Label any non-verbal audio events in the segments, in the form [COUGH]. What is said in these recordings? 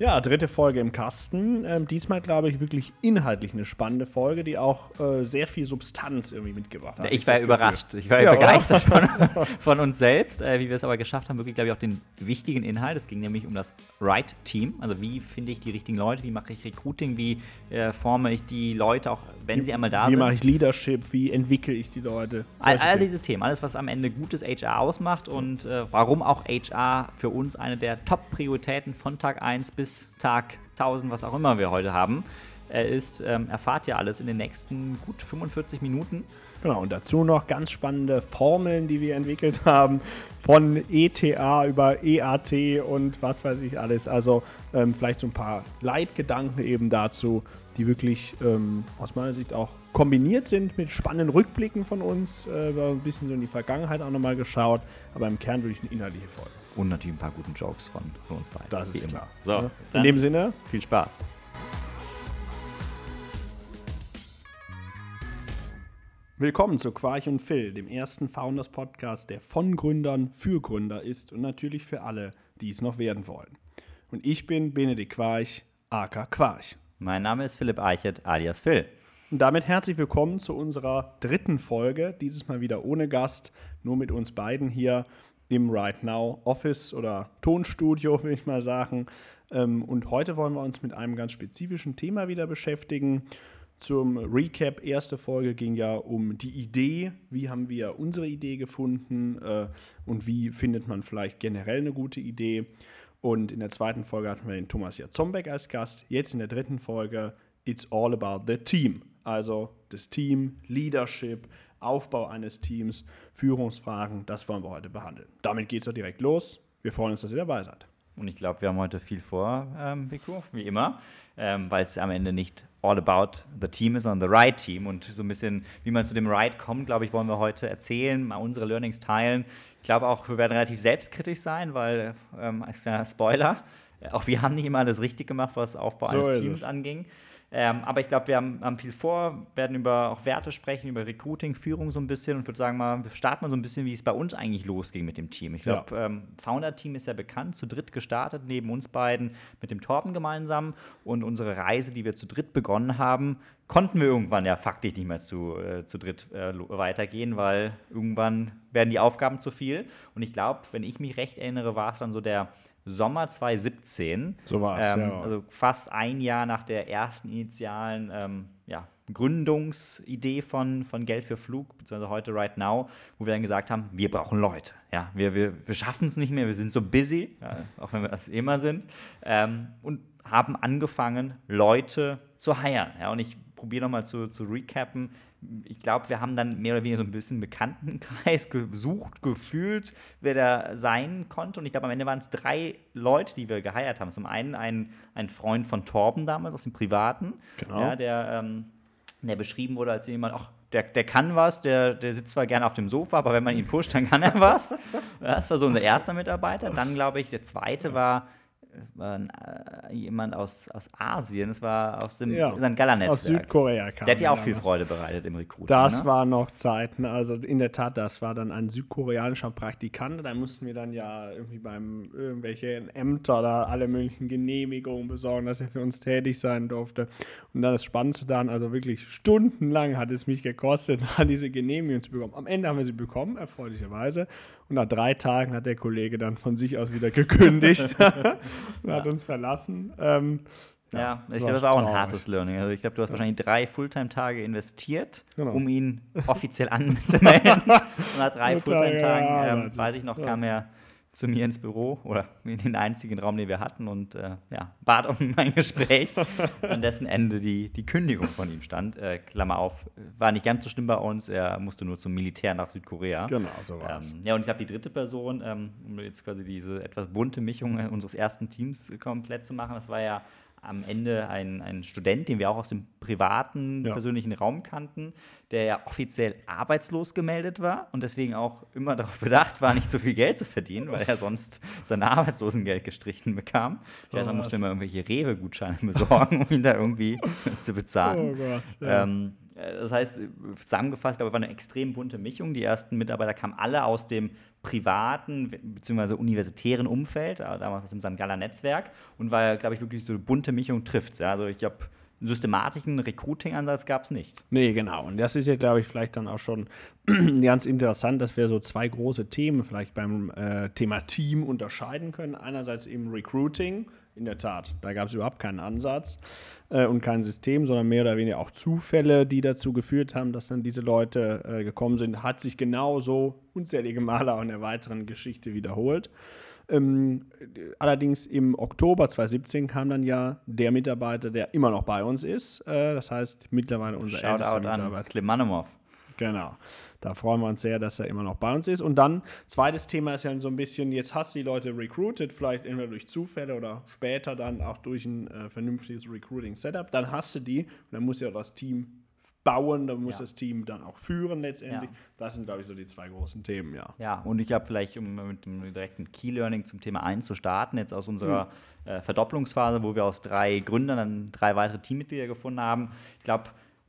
Ja, dritte Folge im Kasten. Ähm, diesmal, glaube ich, wirklich inhaltlich eine spannende Folge, die auch äh, sehr viel Substanz irgendwie mitgebracht hat. Ich war überrascht. Ich war ja, begeistert von, [LAUGHS] von, uns selbst, äh, wie wir es aber geschafft haben, wirklich, glaube ich, auch den wichtigen Inhalt. Es ging nämlich um das Right-Team. Also, wie finde ich die richtigen Leute? Wie mache ich Recruiting? Wie äh, forme ich die Leute, auch wenn wie, sie einmal da wie sind? Wie mache ich Leadership? Wie entwickle ich die Leute? All, all, diese Themen. Alles, was am Ende gutes HR ausmacht und äh, warum auch HR für uns eine der Top-Prioritäten von Tag 1 bis bis Tag 1000, was auch immer wir heute haben, ist, ähm, erfahrt ihr alles in den nächsten gut 45 Minuten. Genau, und dazu noch ganz spannende Formeln, die wir entwickelt haben, von ETA über EAT und was weiß ich alles. Also ähm, vielleicht so ein paar Leitgedanken eben dazu, die wirklich ähm, aus meiner Sicht auch kombiniert sind mit spannenden Rückblicken von uns. Äh, wir haben ein bisschen so in die Vergangenheit auch nochmal geschaut, aber im Kern wirklich eine inhaltliche Folge. Und natürlich ein paar guten Jokes von, von uns beiden. Das ist klar. So, ja. in dem Sinne, viel Spaß. Willkommen zu Quarch und Phil, dem ersten Founders Podcast, der von Gründern für Gründer ist und natürlich für alle, die es noch werden wollen. Und ich bin Benedikt Quarch, aka Quarch. Mein Name ist Philipp Eichert, alias Phil. Und damit herzlich willkommen zu unserer dritten Folge, dieses Mal wieder ohne Gast, nur mit uns beiden hier im Right Now Office oder Tonstudio, will ich mal sagen. Ähm, und heute wollen wir uns mit einem ganz spezifischen Thema wieder beschäftigen. Zum Recap, erste Folge ging ja um die Idee, wie haben wir unsere Idee gefunden äh, und wie findet man vielleicht generell eine gute Idee. Und in der zweiten Folge hatten wir den Thomas Jatzombeck als Gast. Jetzt in der dritten Folge, It's All About the Team. Also das Team, Leadership, Aufbau eines Teams, Führungsfragen, das wollen wir heute behandeln. Damit geht es auch direkt los. Wir freuen uns, dass ihr dabei seid. Und ich glaube, wir haben heute viel vor, ähm, Vico, wie immer, ähm, weil es am Ende nicht all about the team ist, sondern the right team. Und so ein bisschen, wie man zu dem right kommt, glaube ich, wollen wir heute erzählen, mal unsere Learnings teilen. Ich glaube auch, wir werden relativ selbstkritisch sein, weil, ähm, als kleiner Spoiler, auch wir haben nicht immer alles richtig gemacht, was Aufbau so eines Teams es. anging. Ähm, aber ich glaube, wir haben, haben, viel vor, werden über auch Werte sprechen, über Recruiting, Führung so ein bisschen und würde sagen mal, wir starten mal so ein bisschen, wie es bei uns eigentlich losging mit dem Team. Ich glaube, ja. ähm, Founder-Team ist ja bekannt, zu dritt gestartet, neben uns beiden mit dem Torben gemeinsam und unsere Reise, die wir zu dritt begonnen haben, konnten wir irgendwann ja faktisch nicht mehr zu, äh, zu dritt äh, weitergehen, weil irgendwann werden die Aufgaben zu viel. Und ich glaube, wenn ich mich recht erinnere, war es dann so der Sommer 2017. So war es, ähm, ja. Also fast ein Jahr nach der ersten initialen ähm, ja, Gründungsidee von, von Geld für Flug, beziehungsweise heute Right Now, wo wir dann gesagt haben, wir brauchen Leute. Ja, wir, wir, wir schaffen es nicht mehr, wir sind so busy, ja, auch wenn wir das immer sind. Ähm, und haben angefangen, Leute zu heiren. Ja, und ich probiere nochmal zu, zu recappen ich glaube, wir haben dann mehr oder weniger so ein bisschen Bekanntenkreis [LAUGHS] gesucht, gefühlt, wer da sein konnte. Und ich glaube, am Ende waren es drei Leute, die wir geheiert haben. Zum einen ein, ein Freund von Torben damals aus dem Privaten, genau. ja, der, ähm, der beschrieben wurde als jemand, ach, der, der kann was, der, der sitzt zwar gerne auf dem Sofa, aber wenn man ihn pusht, dann kann er was. [LAUGHS] Das war so unser erster Mitarbeiter. Dann, glaube ich, der zweite war war äh, jemand aus, aus Asien, es war aus dem ja, St. Gala-Netzwerk. Aus Südkorea kam Der hat ja auch viel Freude bereitet im Recruiting. Das ne? war noch Zeiten, also in der Tat, das war dann ein südkoreanischer Praktikant, da mussten wir dann ja irgendwie beim irgendwelche Ämter da alle möglichen Genehmigungen besorgen, dass er für uns tätig sein durfte. Und dann das Spannendste dann, also wirklich stundenlang hat es mich gekostet, [LAUGHS] diese Genehmigung zu bekommen. Am Ende haben wir sie bekommen, erfreulicherweise. Und nach drei Tagen hat der Kollege dann von sich aus wieder gekündigt [LAUGHS] und hat uns verlassen. Ähm, ja, ja, ich glaube, das war auch ein hartes Learning. Also ich glaube, du hast wahrscheinlich drei Fulltime-Tage investiert, genau. um ihn offiziell anzumelden. [LAUGHS] und nach drei Fulltime-Tagen, ähm, weiß ich noch, kam er zu mir ins Büro oder in den einzigen Raum, den wir hatten und äh, ja, bat um [LAUGHS] ein Gespräch, an dessen Ende die, die Kündigung von ihm stand. Äh, Klammer auf, war nicht ganz so schlimm bei uns, er musste nur zum Militär nach Südkorea. Genau, so war es. Ähm, ja, und ich glaube, die dritte Person, ähm, um jetzt quasi diese etwas bunte Mischung unseres ersten Teams komplett zu machen, das war ja am Ende ein, ein Student, den wir auch aus dem privaten, ja. persönlichen Raum kannten, der ja offiziell arbeitslos gemeldet war und deswegen auch immer darauf bedacht war, nicht so viel Geld zu verdienen, weil er sonst sein Arbeitslosengeld gestrichen bekam. So man musste immer irgendwelche Rewe-Gutscheine besorgen, um ihn da irgendwie zu bezahlen. Oh Gott, ja. ähm, Äh, das heißt, zusammengefasst, ich, war eine extrem bunte Mischung. Die ersten Mitarbeiter kamen alle aus dem privaten bzw. universitären Umfeld, äh, damals aus dem St. Galler Netzwerk und weil, glaube ich, wirklich so eine bunte Mischung trifft. Also ich glaube, einen systematischen Recruiting-Ansatz gab es nicht. Nee, genau. Und das ist ja, glaube ich, vielleicht dann auch schon [CLEARS THROAT] ganz interessant, dass wir so zwei große Themen vielleicht beim äh, Thema Team unterscheiden können. Einerseits eben Recruiting, in der Tat, da gab es überhaupt keinen Ansatz äh, und kein System, sondern mehr oder weniger auch Zufälle, die dazu geführt haben, dass dann diese Leute äh, gekommen sind. Hat sich genauso unzählige Male auch in der weiteren Geschichte wiederholt. Ähm, allerdings im Oktober 2017 kam dann ja der Mitarbeiter, der immer noch bei uns ist. Äh, das heißt, mittlerweile unser Shoutout ältester Mitarbeiter. An Klimanomov. Genau. Da freuen wir uns sehr, dass er immer noch bei uns ist. Und dann, zweites Thema ist ja so ein bisschen, jetzt hast du die Leute recruited, vielleicht entweder durch Zufälle oder später dann auch durch ein äh, vernünftiges Recruiting-Setup. Dann hast du die und dann muss ja auch das Team bauen, dann muss ja. das Team dann auch führen letztendlich. Ja. Das sind, glaube ich, so die zwei großen Themen, ja. Ja, und ich habe vielleicht, um mit dem direkten Key-Learning zum Thema 1 zu starten, jetzt aus unserer mhm. äh, Verdopplungsphase, wo wir aus drei Gründern dann drei weitere Teammitglieder gefunden haben. Ich glaube,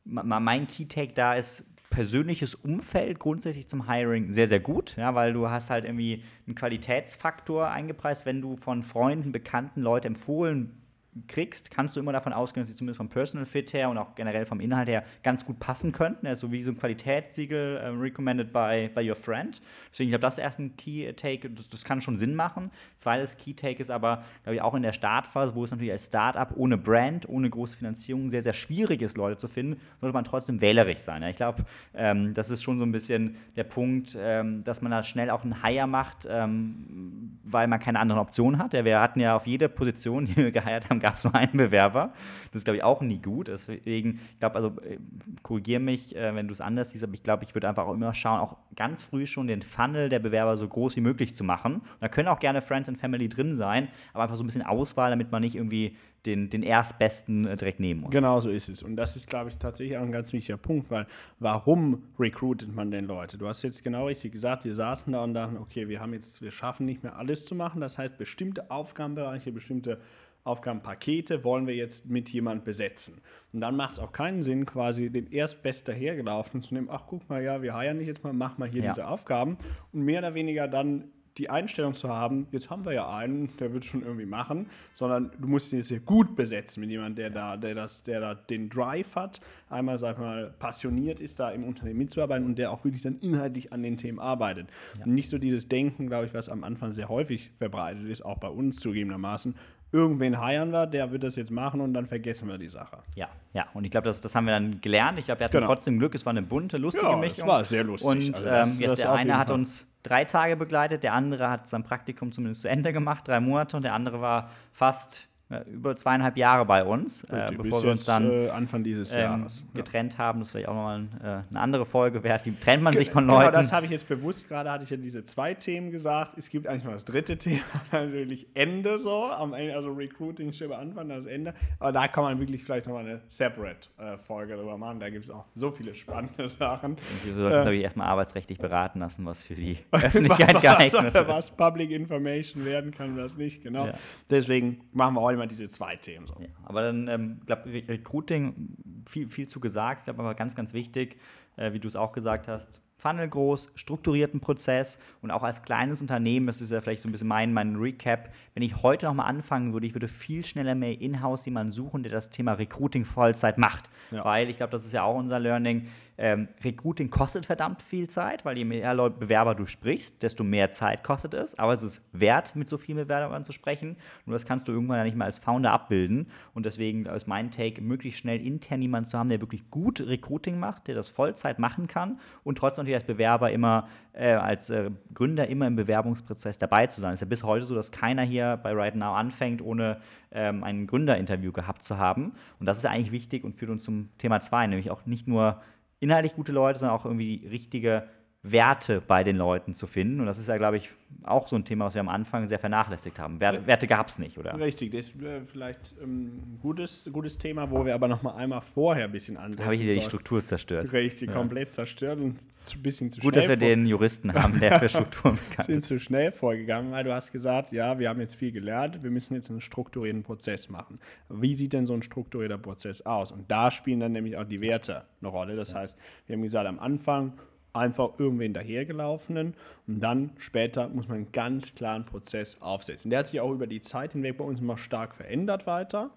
mein Key-Take da ist, persönliches Umfeld grundsätzlich zum Hiring sehr, sehr gut, ja, weil du hast halt irgendwie einen Qualitätsfaktor eingepreist, wenn du von Freunden, Bekannten, Leute empfohlen kriegst, kannst du immer davon ausgehen, dass sie zumindest vom Personal Fit her und auch generell vom Inhalt her ganz gut passen könnten. Also wie so ein Qualitätssiegel äh, recommended by, by your friend. Deswegen, ich glaube, das ist erst ein Key Take, das, das, kann schon Sinn machen. Zweites Key Take ist aber, glaube ich, auch in der Startphase, wo es natürlich als Startup ohne Brand, ohne große Finanzierung sehr, sehr schwierig ist, Leute zu finden, sollte man trotzdem wählerisch sein. Ja? Ich glaube, ähm, das ist schon so ein bisschen der Punkt, ähm, dass man da schnell auch einen Hire macht, ähm, weil man keine anderen Optionen hat. Ja, wir hatten ja auf jede Position, die wir geheiert haben, gab es nur einen Bewerber. Das ist, glaube ich, auch nie gut. Deswegen, ich glaube, also äh, korrigiere mich, äh, wenn du es anders siehst, aber ich glaube, ich würde einfach auch immer schauen, auch ganz früh schon den Funnel der Bewerber so groß wie möglich zu machen. Und da können auch gerne Friends and Family drin sein, aber einfach so ein bisschen Auswahl, damit man nicht irgendwie den, den Erstbesten äh, direkt nehmen muss. Genau so ist es. Und das ist, glaube ich, tatsächlich auch ein ganz wichtiger Punkt, weil warum recruitet man denn Leute? Du hast jetzt genau richtig gesagt, wir saßen da und dachten, okay, wir haben jetzt, wir schaffen nicht mehr alles zu machen. Das heißt, bestimmte Aufgabenbereiche, bestimmte Aufgabenpakete wollen wir jetzt mit jemand besetzen. Und dann macht es auch keinen Sinn, quasi den erstbester hergelaufen zu nehmen, ach guck mal, ja, wir heiern dich jetzt mal, mach mal hier ja. diese Aufgaben und mehr oder weniger dann die Einstellung zu haben, jetzt haben wir ja einen, der wird schon irgendwie machen, sondern du musst ihn jetzt hier gut besetzen mit jemandem, der da, der das, der da den Drive hat, einmal, sag mal, passioniert ist, da im Unternehmen mitzuarbeiten und der auch wirklich dann inhaltlich an den Themen arbeitet. Ja. Und nicht so dieses Denken, glaube ich, was am Anfang sehr häufig verbreitet ist, auch bei uns zugegebenermaßen, irgendwen heiern wir, der wird das jetzt machen und dann vergessen wir die Sache. Ja, ja. Und ich glaube, das, das haben wir dann gelernt. Ich glaube, wir hatten genau. trotzdem Glück. Es war eine bunte, lustige ja, Mischung. Es war sehr lustig. Und also das, ähm, das der eine hat uns drei Tage begleitet, der andere hat sein Praktikum zumindest zu Ende gemacht, drei Monate, und der andere war fast über zweieinhalb Jahre bei uns, äh, bevor wir uns dann äh, Anfang dieses ähm, Jahres getrennt ja. haben. Das ist vielleicht auch nochmal äh, eine andere Folge wert. Wie trennt man sich von genau, Leuten? Genau, das habe ich jetzt bewusst. Gerade hatte ich ja diese zwei Themen gesagt. Es gibt eigentlich noch das dritte Thema, [LAUGHS] natürlich Ende so, am Ende, also Recruiting steht am Anfang, das Ende. Aber da kann man wirklich vielleicht nochmal eine Separate-Folge drüber machen. Da gibt es auch so viele spannende [LAUGHS] Sachen. Und wir sollten, äh, glaube ich, erstmal arbeitsrechtlich beraten lassen, was für die [LAUGHS] Öffentlichkeit geeignet ist. Was Public Information werden kann, was nicht, genau. Ja. Deswegen machen wir heute immer diese zwei Themen. So. Ja, aber dann, ähm, glaube Recruiting, viel, viel zu gesagt, ich glaube aber ganz, ganz wichtig, äh, wie du es auch gesagt hast, Funnel groß, strukturierten Prozess und auch als kleines Unternehmen, das ist ja vielleicht so ein bisschen mein, mein Recap, wenn ich heute nochmal anfangen würde, ich würde viel schneller mehr in-house jemanden suchen, der das Thema Recruiting Vollzeit macht. Ja. Weil ich glaube, das ist ja auch unser Learning. Ähm, Recruiting kostet verdammt viel Zeit, weil je mehr Leute, Bewerber du sprichst, desto mehr Zeit kostet es. Aber es ist wert, mit so vielen Bewerbern zu sprechen. Nur das kannst du irgendwann ja nicht mal als Founder abbilden. Und deswegen ist mein Take, möglichst schnell intern jemanden zu haben, der wirklich gut Recruiting macht, der das Vollzeit machen kann und trotzdem natürlich als Bewerber immer, äh, als äh, Gründer immer im Bewerbungsprozess dabei zu sein. Es ist ja bis heute so, dass keiner hier bei Right Now anfängt, ohne ähm, ein Gründerinterview gehabt zu haben. Und das ist eigentlich wichtig und führt uns zum Thema 2, nämlich auch nicht nur inhaltlich gute Leute, sondern auch irgendwie richtige Werte bei den Leuten zu finden. Und das ist ja, glaube ich, auch so ein Thema, was wir am Anfang sehr vernachlässigt haben. Werte, Werte gab es nicht, oder? Richtig, das ist äh, vielleicht ähm, ein gutes, gutes Thema, wo wir aber noch mal einmal vorher ein bisschen ansetzen. Habe ich hier die Struktur zerstört. Richtig, ja. komplett zerstört und ein bisschen zu Gut, dass wir den Juristen haben, der für [LAUGHS] Strukturen bekannt sind ist. sind zu schnell vorgegangen, weil du hast gesagt, ja, wir haben jetzt viel gelernt, wir müssen jetzt einen strukturierten Prozess machen. Wie sieht denn so ein strukturierter Prozess aus? Und da spielen dann nämlich auch die Werte eine Rolle. Das ja. heißt, wir haben gesagt, am Anfang einfach irgendwen dahergelaufenen und dann später muss man einen ganz klaren Prozess aufsetzen. Der hat sich auch über die Zeit hinweg bei uns immer stark verändert weiter.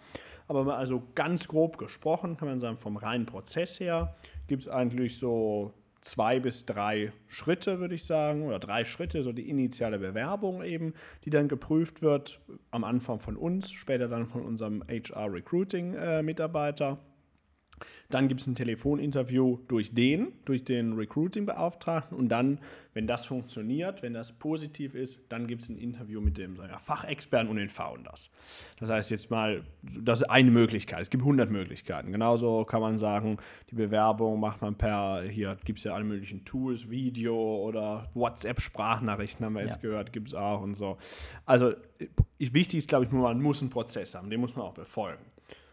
Aber also ganz grob gesprochen kann man sagen, vom reinen Prozess her gibt es eigentlich so zwei bis drei Schritte, würde ich sagen, oder drei Schritte, so die initiale Bewerbung eben, die dann geprüft wird, am Anfang von uns, später dann von unserem HR-Recruiting-Mitarbeiter. Äh, dann gibt es ein Telefoninterview durch den, durch den Recruiting-Beauftragten. Und dann, wenn das funktioniert, wenn das positiv ist, dann gibt es ein Interview mit dem ja, Fachexperten und den Founders. Das heißt jetzt mal, das ist eine Möglichkeit. Es gibt 100 Möglichkeiten. Genauso kann man sagen, die Bewerbung macht man per, hier gibt es ja alle möglichen Tools, Video oder WhatsApp-Sprachnachrichten haben wir jetzt ja. gehört, gibt es auch und so. Also wichtig ist, glaube ich, nur, man muss einen Prozess haben, den muss man auch befolgen.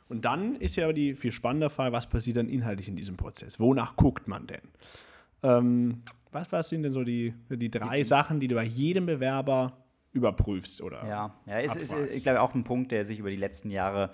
Und dann ist ja die viel spannende Frage, was passiert dann inhaltlich in diesem Prozess? Wonach guckt man denn? Ähm, was, was sind denn so die, die drei die, Sachen, die du bei jedem Bewerber überprüfst? Oder ja, ja ist, ist, ich glaube, auch ein Punkt, der sich über die letzten Jahre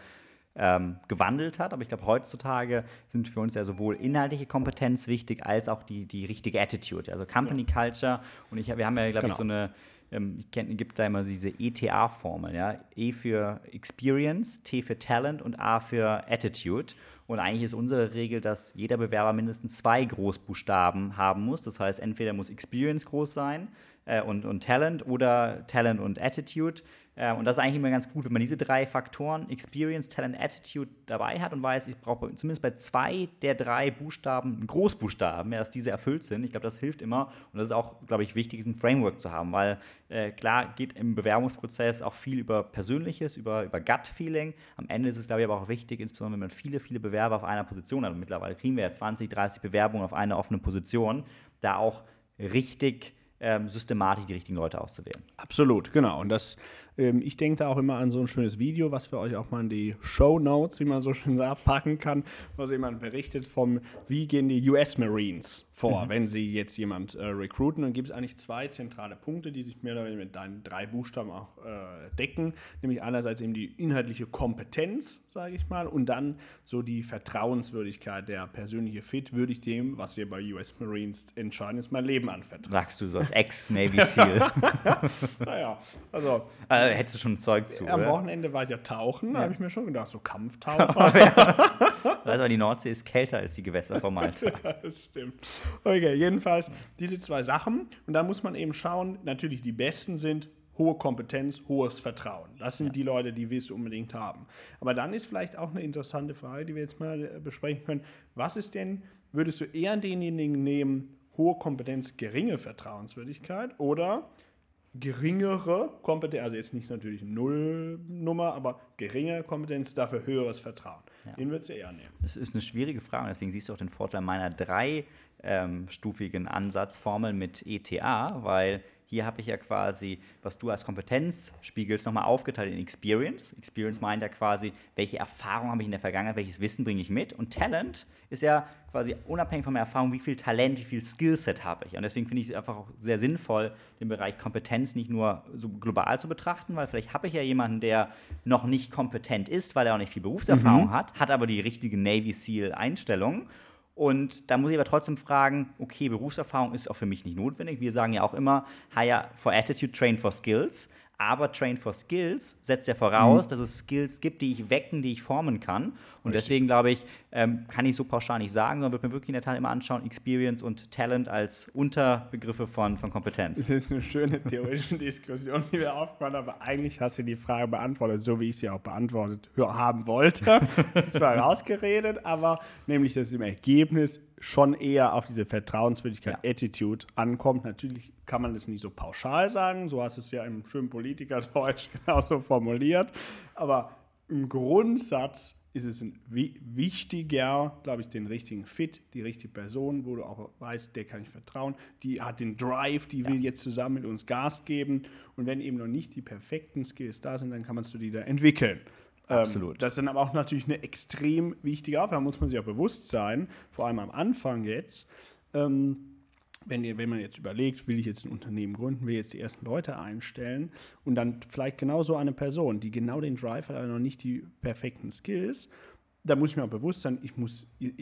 ähm, gewandelt hat. Aber ich glaube, heutzutage sind für uns ja sowohl inhaltliche Kompetenz wichtig, als auch die, die richtige Attitude. Also Company. Culture. Und ich, wir haben ja, glaube genau. ich, so eine ähm, ich kenne, gibt da immer diese ETA-Formel, ja. E für Experience, T für Talent und A für Attitude. Und eigentlich ist unsere Regel, dass jeder Bewerber mindestens zwei Großbuchstaben haben muss. Das heißt, entweder muss Experience groß sein äh, und, und Talent oder Talent und Attitude. Äh, und das ist eigentlich immer ganz gut, wenn man diese drei Faktoren, Experience, Talent, Attitude, dabei hat und weiß, ich brauche zumindest bei zwei der drei Buchstaben, Großbuchstaben, dass diese erfüllt sind. Ich glaube, das hilft immer. Und das ist auch, glaube ich, wichtig, ein Framework zu haben, weil äh, klar geht im Bewerbungsprozess auch viel über Persönliches, über, über Gut-Feeling. Am Ende ist es, glaube ich, aber auch wichtig, insbesondere wenn man viele, viele Bewerber auf einer Position hat. Und mittlerweile kriegen wir ja 20, 30 Bewerbungen auf einer offenen Position, da auch richtig ähm, systematisch die richtigen Leute auszuwählen. Absolut, genau. Und das ähm, ich denke da auch immer an so ein schönes Video, was wir euch auch mal in die Show Notes, wie man so schön sagt, packen kann, wo jemand berichtet vom, wie gehen die US Marines vor, mhm. wenn sie jetzt jemand äh, recruiten. Und gibt es eigentlich zwei zentrale Punkte, die sich mehr oder weniger mit deinen drei Buchstaben auch äh, decken. Nämlich einerseits eben die inhaltliche Kompetenz, sage ich mal, und dann so die Vertrauenswürdigkeit, der persönliche Fit, würde ich dem, was wir bei US Marines entscheiden, ist mein Leben anvertrauen. Sagst du so als Ex-Navy SEAL. [LAUGHS] naja, also. Hättest du schon Zeug zu. Am oder? Wochenende war ich ja tauchen, da habe ich mir schon gedacht, so Kampftaucher. [LAUGHS] ja. [LAUGHS] Weißt aber die Nordsee ist kälter als die Gewässer vom Malta. [LAUGHS] ja, das stimmt. Okay, jedenfalls diese zwei Sachen. Und da muss man eben schauen, natürlich die besten sind hohe Kompetenz, hohes Vertrauen. Das sind ja. die Leute, die willst du unbedingt haben. Aber dann ist vielleicht auch eine interessante Frage, die wir jetzt mal äh, besprechen können. Was ist denn, würdest du eher denjenigen nehmen, hohe Kompetenz, geringe Vertrauenswürdigkeit oder geringere Kompetenz, also jetzt nicht natürlich Nullnummer, aber geringe Kompetenz, dafür höheres Vertrauen. Ja. Den würdest du eher nehmen. Das ist eine schwierige Frage, deswegen siehst du auch den Vorteil meiner dreistufigen ähm, Ansatzformel mit ETA, weil hier habe ich ja quasi, was du als Kompetenz spiegelst, nochmal aufgeteilt in Experience. Experience meint ja quasi, welche Erfahrung habe ich in der Vergangenheit, welches Wissen bringe ich mit. Und Talent ist ja quasi unabhängig von meiner Erfahrung, wie viel Talent, wie viel Skillset habe ich. Und deswegen finde ich es einfach auch sehr sinnvoll, den Bereich Kompetenz nicht nur so global zu betrachten, weil vielleicht habe ich ja jemanden, der noch nicht kompetent ist, weil er auch nicht viel Berufserfahrung mhm. hat, hat aber die richtige Navy SEAL-Einstellung und da muss ich aber trotzdem fragen, okay, Berufserfahrung ist auch für mich nicht notwendig. Wir sagen ja auch immer, hire for attitude, train for skills. Aber Train for Skills setzt ja voraus, mhm. dass es Skills gibt, die ich wecken, die ich formen kann. Und Richtig. deswegen glaube ich, ähm, kann ich so pauschal nicht sagen, sondern würde mir wirklich in der Tat immer anschauen, Experience und Talent als Unterbegriffe von, von Kompetenz. Das ist eine schöne theoretische [LAUGHS] Diskussion, die wir aufbauen, aber eigentlich hast du die Frage beantwortet, so wie ich sie auch beantwortet haben wollte. [LAUGHS] das war rausgeredet, aber nämlich, dass im Ergebnis schon eher auf diese Vertrauenswürdigkeit, ja. Attitude ankommt. Natürlich kann man das nicht so pauschal sagen, so hast du es ja im schönen Politikerdeutsch [LAUGHS] genauso formuliert, aber im Grundsatz ist es wichtiger, glaube ich, den richtigen Fit, die richtige Person, wo du auch weißt, der kann ich vertrauen, die hat den Drive, die will jetzt zusammen mit uns Gas geben. Und wenn eben noch nicht die perfekten Skills da sind, dann kann man es die da entwickeln. Ähm, Absolut. Ähm, das ist dann aber auch natürlich eine extrem wichtige Aufgabe, muss man sich auch bewusst sein, vor allem am Anfang jetzt. Ähm, wenn, wenn man jetzt überlegt, will ich jetzt ein Unternehmen gründen, will jetzt die ersten Leute einstellen und dann vielleicht genau so eine Person, die genau den Drive hat, aber noch nicht die perfekten Skills, da muss ich mir auch bewusst sein, ich muss ihr,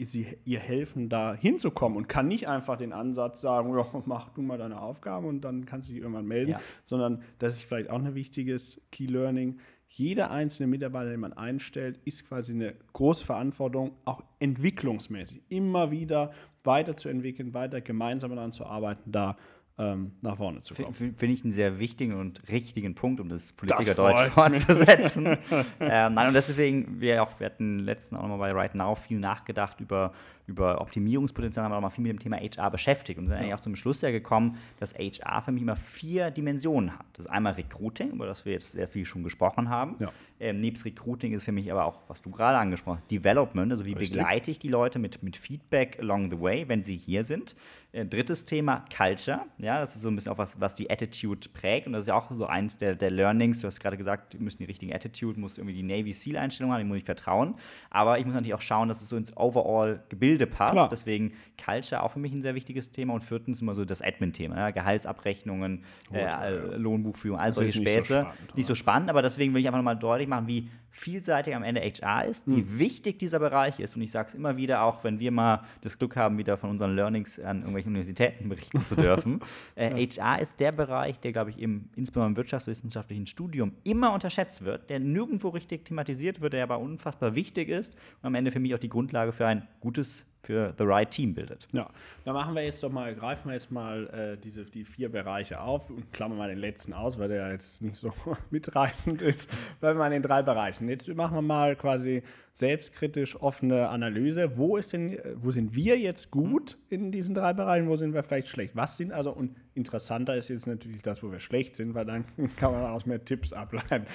ihr helfen, da hinzukommen und kann nicht einfach den Ansatz sagen, [LAUGHS] ja, mach du mal deine Aufgabe und dann kannst du dich irgendwann melden, ja. sondern das ist vielleicht auch ein wichtiges Key Learning. Jeder einzelne Mitarbeiter, den man einstellt, ist quasi eine große Verantwortung, auch entwicklungsmäßig. Immer wieder weiterzuentwickeln, weiter gemeinsam daran zu arbeiten, da ähm, nach vorne zu kommen. Finde ich einen sehr wichtigen und richtigen Punkt, um das Politikerdeutsch fortzusetzen. [LAUGHS] ähm, nein, und deswegen, wir, auch, wir hatten letzten auch nochmal bei Right Now viel nachgedacht über, über Optimierungspotenzial, haben wir auch mal viel mit dem Thema HR beschäftigt und sind ja. eigentlich auch zum Schluss ja gekommen, dass HR für mich immer vier Dimensionen hat. Das ist einmal Recruiting, über das wir jetzt sehr viel schon gesprochen haben. Ja. Ähm, nebst Recruiting ist für mich aber auch, was du gerade angesprochen hast, Development, also wie Richtig. begleite ich die Leute mit, mit Feedback along the way, wenn sie hier sind. Äh, drittes Thema, Culture. Ja, das ist so ein bisschen auch was, was die Attitude prägt. Und das ist ja auch so eins der, der Learnings. Du hast gerade gesagt, wir müssen die richtige Attitude, muss irgendwie die Navy SEAL-Einstellung haben, die muss ich vertrauen. Aber ich muss natürlich auch schauen, dass es so ins Overall-Gebilde passt. Klar. Deswegen Culture auch für mich ein sehr wichtiges Thema. Und viertens immer so das Admin-Thema. Ja, Gehaltsabrechnungen, Gut, äh, Lohnbuchführung, all solche Späße. Nicht so, spannend, nicht so spannend, aber deswegen will ich einfach nochmal deutlich machen, wie vielseitig am Ende HR ist, wie hm. wichtig dieser Bereich ist. Und ich sage es immer wieder, auch wenn wir mal das Glück haben, wieder von unseren Learnings an irgendwelchen Universitäten berichten zu dürfen. [LAUGHS] äh, ja. HR ist der Bereich, der, glaube ich, im, insbesondere im wirtschaftswissenschaftlichen Studium immer unterschätzt wird, der nirgendwo richtig thematisiert wird, der aber unfassbar wichtig ist und am Ende für mich auch die Grundlage für ein gutes für the right team bildet. Ja, da machen wir jetzt doch mal, greifen wir jetzt mal äh, diese, die vier Bereiche auf und klammern mal den letzten aus, weil der jetzt nicht so [LAUGHS] mitreißend ist. Bleiben wir in den drei Bereichen. Jetzt machen wir mal quasi selbstkritisch offene Analyse. Wo ist denn, wo sind wir jetzt gut in diesen drei Bereichen, wo sind wir vielleicht schlecht? Was sind also, und interessanter ist jetzt natürlich das, wo wir schlecht sind, weil dann [LAUGHS] kann man daraus mehr Tipps ableiten.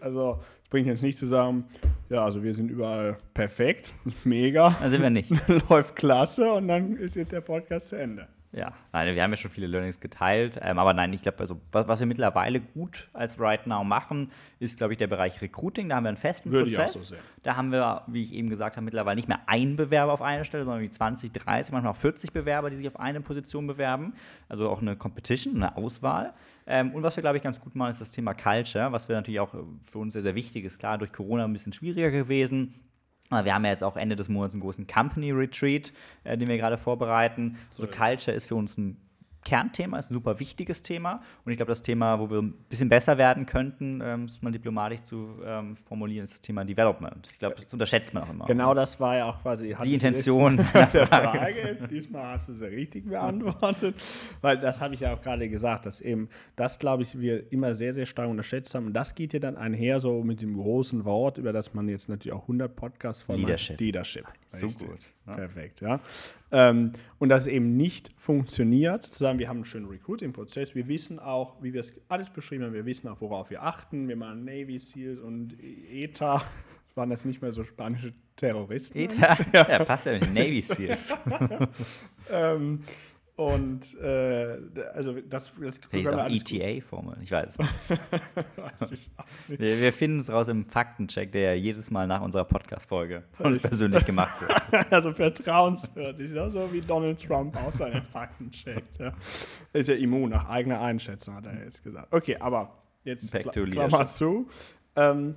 Also bringt jetzt nicht zu sagen, ja, also wir sind überall perfekt, [LAUGHS] mega. Da sind wir nicht. [LAUGHS] Läuft klasse und dann ist jetzt der Podcast zu Ende. Ja, nein, wir haben ja schon viele Learnings geteilt, ähm, aber nein, ich glaube, also, was, was, wir mittlerweile gut als Right Now machen, ist, glaube ich, der Bereich Recruiting. Da haben wir einen festen Würde Prozess. Ich auch so sehen. Da haben wir, wie ich eben gesagt habe, mittlerweile nicht mehr einen Bewerber auf eine Stelle, sondern wie 20, 30, manchmal auch 40 Bewerber, die sich auf eine Position bewerben. Also auch eine Competition, eine Auswahl. Ähm, und was wir, glaube ich, ganz gut machen, ist das Thema Culture, was wir natürlich auch für uns sehr, sehr wichtig ist. Klar, durch Corona ein bisschen schwieriger gewesen wir haben ja jetzt auch Ende des Monats einen großen Company Retreat, äh, den wir gerade vorbereiten. So, so Culture ist für uns ein Kernthema, ist ein super wichtiges Thema. Und ich glaube, das Thema, wo wir ein bisschen besser werden könnten, ähm, es mal diplomatisch zu ähm, formulieren, ist das Thema Development. Ich glaube, das unterschätzt man auch immer. Genau das war ja auch quasi die Intention [LAUGHS] der [LAUGHS] Frage. Jetzt, diesmal hast du sie richtig beantwortet. Weil das habe ich ja auch gerade gesagt, dass eben das, glaube ich, wir immer sehr, sehr stark unterschätzt haben. Und das geht ja dann einher so mit dem großen Wort, über das man jetzt natürlich auch 100 Podcasts von Leadership. Leadership. So gut. Ja. Perfekt, ja. Ähm, und dass es eben nicht funktioniert, zu sagen, wir haben einen schönen Recruiting-Prozess, wir wissen auch, wie wir es alles beschrieben haben, wir wissen auch, worauf wir achten, wir machen Navy SEALs und ETA, waren das nicht mehr so spanische Terroristen. ETA? Ja, ja passt ja mit Navy SEALs. [LAUGHS] ähm, und äh, also das, das ist auch ETA-Formel, ich weiß es nicht. [LAUGHS] weiß ich nicht. Wir, wir finden es raus im Faktencheck, der ja jedes Mal nach unserer Podcast-Folge [LAUGHS] von uns persönlich gemacht wird. [LAUGHS] also vertrauenswürdig, ne? so wie Donald Trump auch seine Fakten checkt. Ja. Ist ja immun nach eigener Einschätzung, hat er jetzt gesagt. Okay, aber jetzt Back to Klammer zu. Ähm,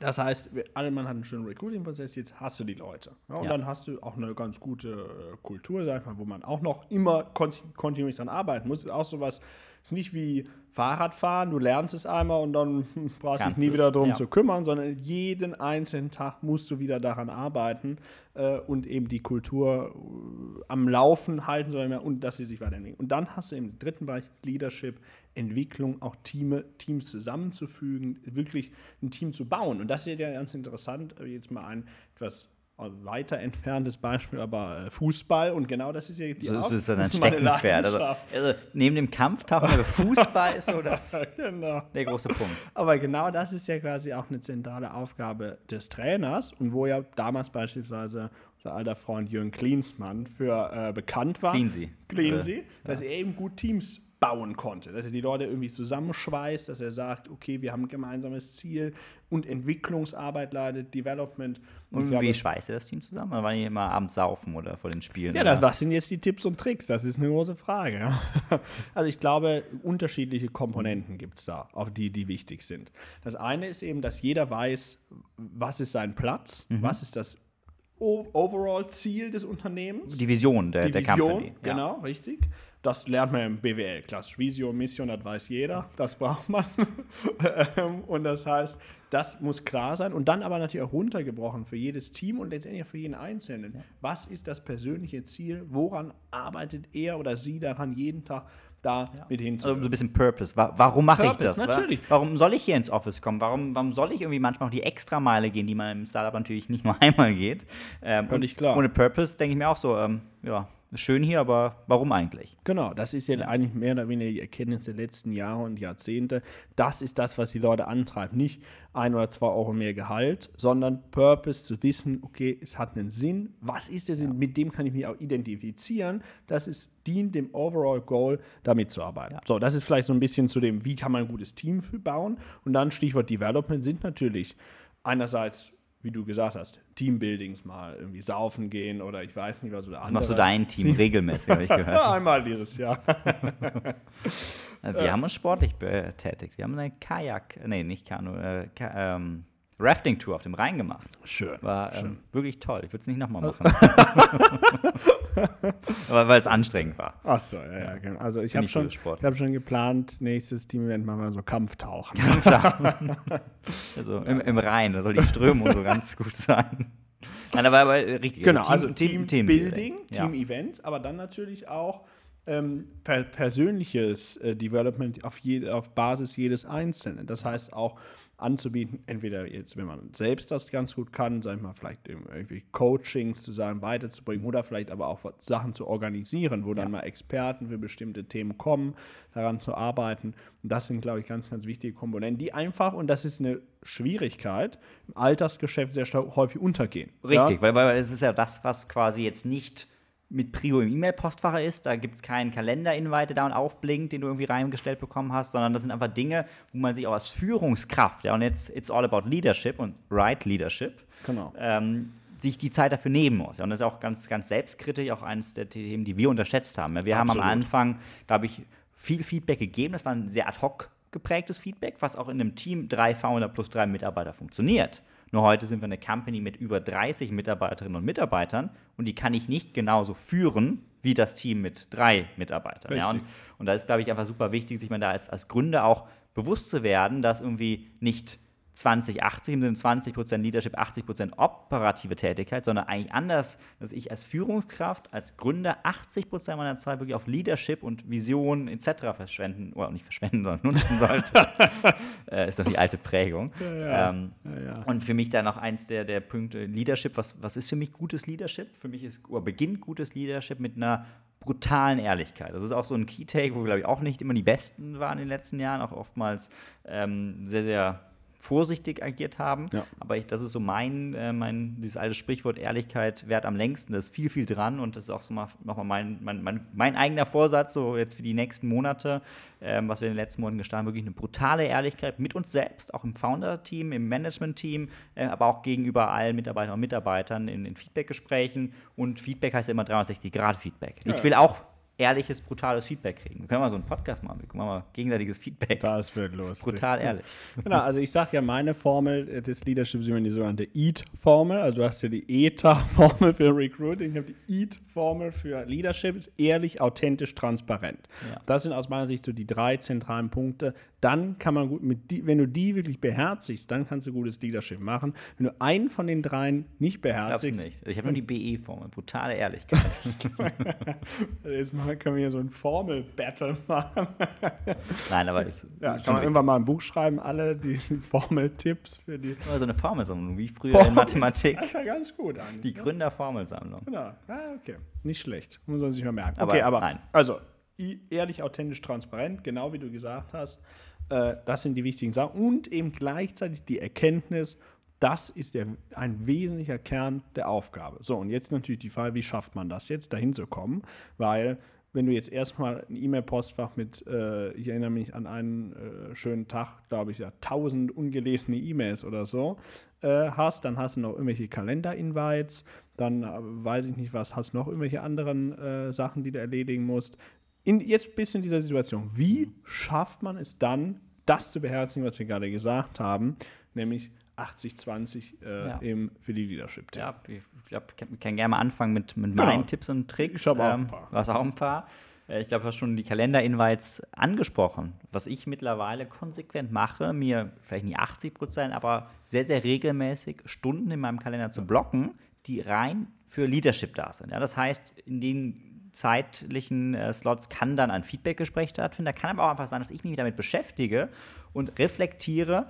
das heißt, alle Mann hat einen schönen Recruiting-Prozess, jetzt hast du die Leute. Ja, und ja. dann hast du auch eine ganz gute äh, Kultur, sag ich mal, wo man auch noch immer kontinuierlich dran arbeiten muss. Ist auch sowas, ist nicht wie Fahrradfahren, du lernst es einmal und dann [LAUGHS] brauchst du dich nie wieder darum ja. zu kümmern, sondern jeden einzelnen Tag musst du wieder daran arbeiten äh, und eben die Kultur äh, am Laufen halten und dass sie sich weiterentwickeln. Und dann hast du im dritten Bereich Leadership, Entwicklung, auch Team, Teams zusammenzufügen, wirklich ein Team zu bauen. Und das ist ja ganz interessant, äh, jetzt mal ein etwas weiter entferntes Beispiel, aber äh, Fußball und genau das ist ja die So Auf- ist es dann ein Steckenpferd. Also, also neben dem Kampftauchen, aber Fußball ist so das, [LAUGHS] genau. der große Punkt. Aber genau das ist ja quasi auch eine zentrale Aufgabe des Trainers und wo ja damals beispielsweise unser alter Freund Jürgen Klinsmann für äh, bekannt war. Cleansy. Cleansy, Äh, dass er eben gut Teams bauen konnte, dass er die Leute irgendwie zusammenschweißt, dass er sagt, okay, wir haben ein gemeinsames Ziel und Entwicklungsarbeit leidet, Development. Und Und glaube, wie schweißt ihr das Team zusammen? Oder waren die immer abends saufen oder vor den Spielen? Ja, das, was sind jetzt die Tipps und Tricks? Das ist eine große Frage. ja. [LAUGHS] Also ich glaube, unterschiedliche Komponenten gibt es da, auch die, die wichtig sind. Das eine ist eben, dass jeder weiß, was ist sein Platz, Mhm. was ist das Overall-Ziel des Unternehmens. Die Vision der, Die der Vision, Company. Ja. genau, richtig. Das lernt man im BWL. Klassisch Vision, Mission, das weiß jeder. Das braucht man. [LAUGHS] Ähm, und das heißt, das muss klar sein. Und dann aber natürlich auch runtergebrochen für jedes Team und letztendlich auch für jeden Einzelnen. Was ist das persönliche Ziel? Woran arbeitet er oder sie daran jeden Tag da mit Also hinzuwirken? so ein bisschen Purpose. Wa- Warum mache ich das? natürlich. Warum soll ich hier ins Office kommen? Warum, warum soll ich irgendwie manchmal auch die Extrameile gehen, die man im Startup natürlich nicht nur [LAUGHS] einmal geht? Ähm, und klar. Ohne Purpose denke ich mir auch so, ähm, ja, schön hier, aber warum eigentlich? Genau, das ist ja eigentlich mehr oder weniger die Erkenntnis der letzten Jahre und Jahrzehnte. Das ist das, was die Leute antreibt. Nicht ein oder zwei Euro mehr Gehalt, sondern Purpose zu wissen, okay, es hat einen Sinn. Was ist der Sinn? Mit dem kann ich mich auch identifizieren. Das ist, dient dem Overall Goal, damit zu arbeiten. So, das ist vielleicht so ein bisschen zu dem, wie kann man ein gutes Team bauen. Und dann Stichwort Development sind natürlich einerseits wie du gesagt hast, Teambuildings mal irgendwie saufen gehen oder ich weiß nicht was oder andere. Machst du dein Team regelmäßig, habe ich gehört. [LAUGHS] Einmal dieses Jahr. [LAUGHS] Äh, Wir haben uns sportlich betätigt. Wir haben eine Kajak, nee, nicht Kanu, äh, Ka ähm, Rafting-Tour auf dem Rhein gemacht. Schön. War ähm, wirklich toll. Ich würde es nicht nochmal [LAUGHS] machen. Aber [LAUGHS] weil es anstrengend war. Ach so, ja, ja, genau. Also ich habe schon, ich hab schon geplant, nächstes Team-Event machen wir so Kampftauchen. [LAUGHS] [LAUGHS] Also im, im Rhein, da soll die Strömung so ganz gut sein. Nein, aber, aber richtig. Genau, also Team- Team-Building, Ja. Team-Events, aber dann natürlich auch ähm, per persönliches äh, Development auf, je, auf Basis jedes Einzelnen. Das heißt auch anzubieten, entweder jetzt, wenn man selbst das ganz gut kann, sag ich mal, vielleicht irgendwie Coachings zusammen weiterzubringen oder vielleicht aber auch Sachen zu organisieren, wo dann mal Experten für bestimmte Themen kommen, daran zu arbeiten. Und das sind, glaube ich, ganz, ganz wichtige Komponenten, die einfach, und das ist eine Schwierigkeit, im Altersgeschäft sehr häufig untergehen. Richtig, Ja? weil, weil es ist ja das, was quasi jetzt nicht mit Prio im E-Mail-Postfach ist. Da gibt es keinen Kalender-Invite, der da und aufblinkt, den du irgendwie reingestellt bekommen hast, sondern das sind einfach Dinge, wo man sich auch als Führungskraft, ja, und jetzt it's all about leadership und right leadership, Genau. ähm, sich die Zeit dafür nehmen muss. Ja, und das ist auch ganz, ganz selbstkritisch, auch eines der Themen, die wir unterschätzt haben. Ja, Wir haben am Absolut. Anfang, glaube ich, viel Feedback gegeben. Das war ein sehr ad hoc geprägtes Feedback, was auch in einem Team drei Founder plus drei Mitarbeiter funktioniert. Nur heute sind wir eine Company mit über 30 Mitarbeiterinnen und Mitarbeitern und die kann ich nicht genauso führen wie das Team mit drei Mitarbeitern. Ja, und, und da ist, glaube ich, einfach super wichtig, sich man da als, als Gründer auch bewusst zu werden, dass irgendwie nicht 20, 80 im Sinne 20% Leadership, 80% operative Tätigkeit, sondern eigentlich anders, dass ich als Führungskraft, als Gründer 80% meiner Zeit wirklich auf Leadership und Vision etc. verschwenden, oder nicht verschwenden, [LAUGHS] sondern nutzen sollte. [LAUGHS] äh, ist doch die alte Prägung. Ähm, ja. Und für mich dann noch eins der, der Punkte Leadership. Was, was ist für mich gutes Leadership? Für mich ist, oder beginnt gutes Leadership mit einer brutalen Ehrlichkeit. Das ist auch so ein Key-Take, wo wir, glaube ich, auch nicht immer die Besten waren in den letzten Jahren, auch oftmals ähm, sehr, sehr vorsichtig agiert haben. Ja. Aber ich, das ist so mein, äh, mein, dieses alte Sprichwort, Ehrlichkeit währt am längsten. Da ist viel, viel dran und das ist auch so mal, nochmal mein, mein, mein, mein eigener Vorsatz, so jetzt für die nächsten Monate, ähm, was wir in den letzten Monaten gestartet haben, wirklich eine brutale Ehrlichkeit mit uns selbst, auch im Founder-Team, im Management-Team, äh, aber auch gegenüber allen Mitarbeiterinnen und Mitarbeitern in, in Feedback-Gesprächen. Und Feedback heißt ja immer 360-Grad-Feedback. Ich will auch ehrliches, brutales Feedback kriegen. Wir können mal so einen Podcast machen, wir können mal gegenseitiges Feedback. [LAUGHS] Das wird lustig. Brutal ehrlich. [LAUGHS] Genau, also ich sage ja, meine Formel des Leaderships ist immer die sogenannte EAT-Formel. Also du hast ja die ETA-Formel für Recruiting, ich habe die EAT-Formel für Leadership, ist ehrlich, authentisch, transparent. Ja. Das sind aus meiner Sicht so die drei zentralen Punkte. Dann kann man gut mit die, wenn du die wirklich beherzigst, dann kannst du gutes Leadership machen. Wenn du einen von den dreien nicht beherzigst, nicht? Ich habe nur die BE-Formel, brutale Ehrlichkeit. [LAUGHS] jetzt machen Dann können wir hier so ein Formel-Battle machen. Nein, aber ist. Ja, kann man irgendwann mal ein Buch schreiben, alle die [LAUGHS] Formel-Tipps für die. Oder so eine Formelsammlung, wie früher in Mathematik. Das ist ja ganz gut eigentlich. Die? Gründerformelsammlung. Genau. Ja, okay. Nicht schlecht. Muss man sich mal merken. Aber okay, aber nein. also ehrlich, authentisch, transparent, genau wie du gesagt hast. Äh, das sind die wichtigen Sachen. Und eben gleichzeitig die Erkenntnis, das ist der, ein wesentlicher Kern der Aufgabe. So, und jetzt natürlich die Frage, wie schafft man das jetzt, dahin zu kommen? Weil, wenn du jetzt erstmal ein E-Mail-Postfach mit, äh, ich erinnere mich an einen äh, schönen Tag, glaube ich, ja, tausend ungelesene E-Mails oder so, äh, hast, dann hast du noch irgendwelche Kalender-Invites, dann äh, weiß ich nicht was, hast noch irgendwelche anderen äh, Sachen, die du erledigen musst. In, jetzt bist du in dieser Situation. Wie schafft man es dann, das zu beherzigen, was wir gerade gesagt haben, nämlich 80-20 äh, Ja. im, für die Leadership? Ja, ich glaube, wir können gerne mal anfangen mit, mit Genau. meinen Tipps und Tricks. Ich habe auch ein Ähm, paar. Du hast auch ein paar. Äh, Ich glaube, du hast schon die Kalender-Invites angesprochen. Was ich mittlerweile konsequent mache, mir vielleicht nicht 80 Prozent, aber sehr, sehr regelmäßig Stunden in meinem Kalender zu blocken, die rein für Leadership da sind. Ja, das heißt, in den zeitlichen äh, Slots kann dann ein Feedbackgespräch stattfinden. Da kann aber auch einfach sein, dass ich mich damit beschäftige und reflektiere,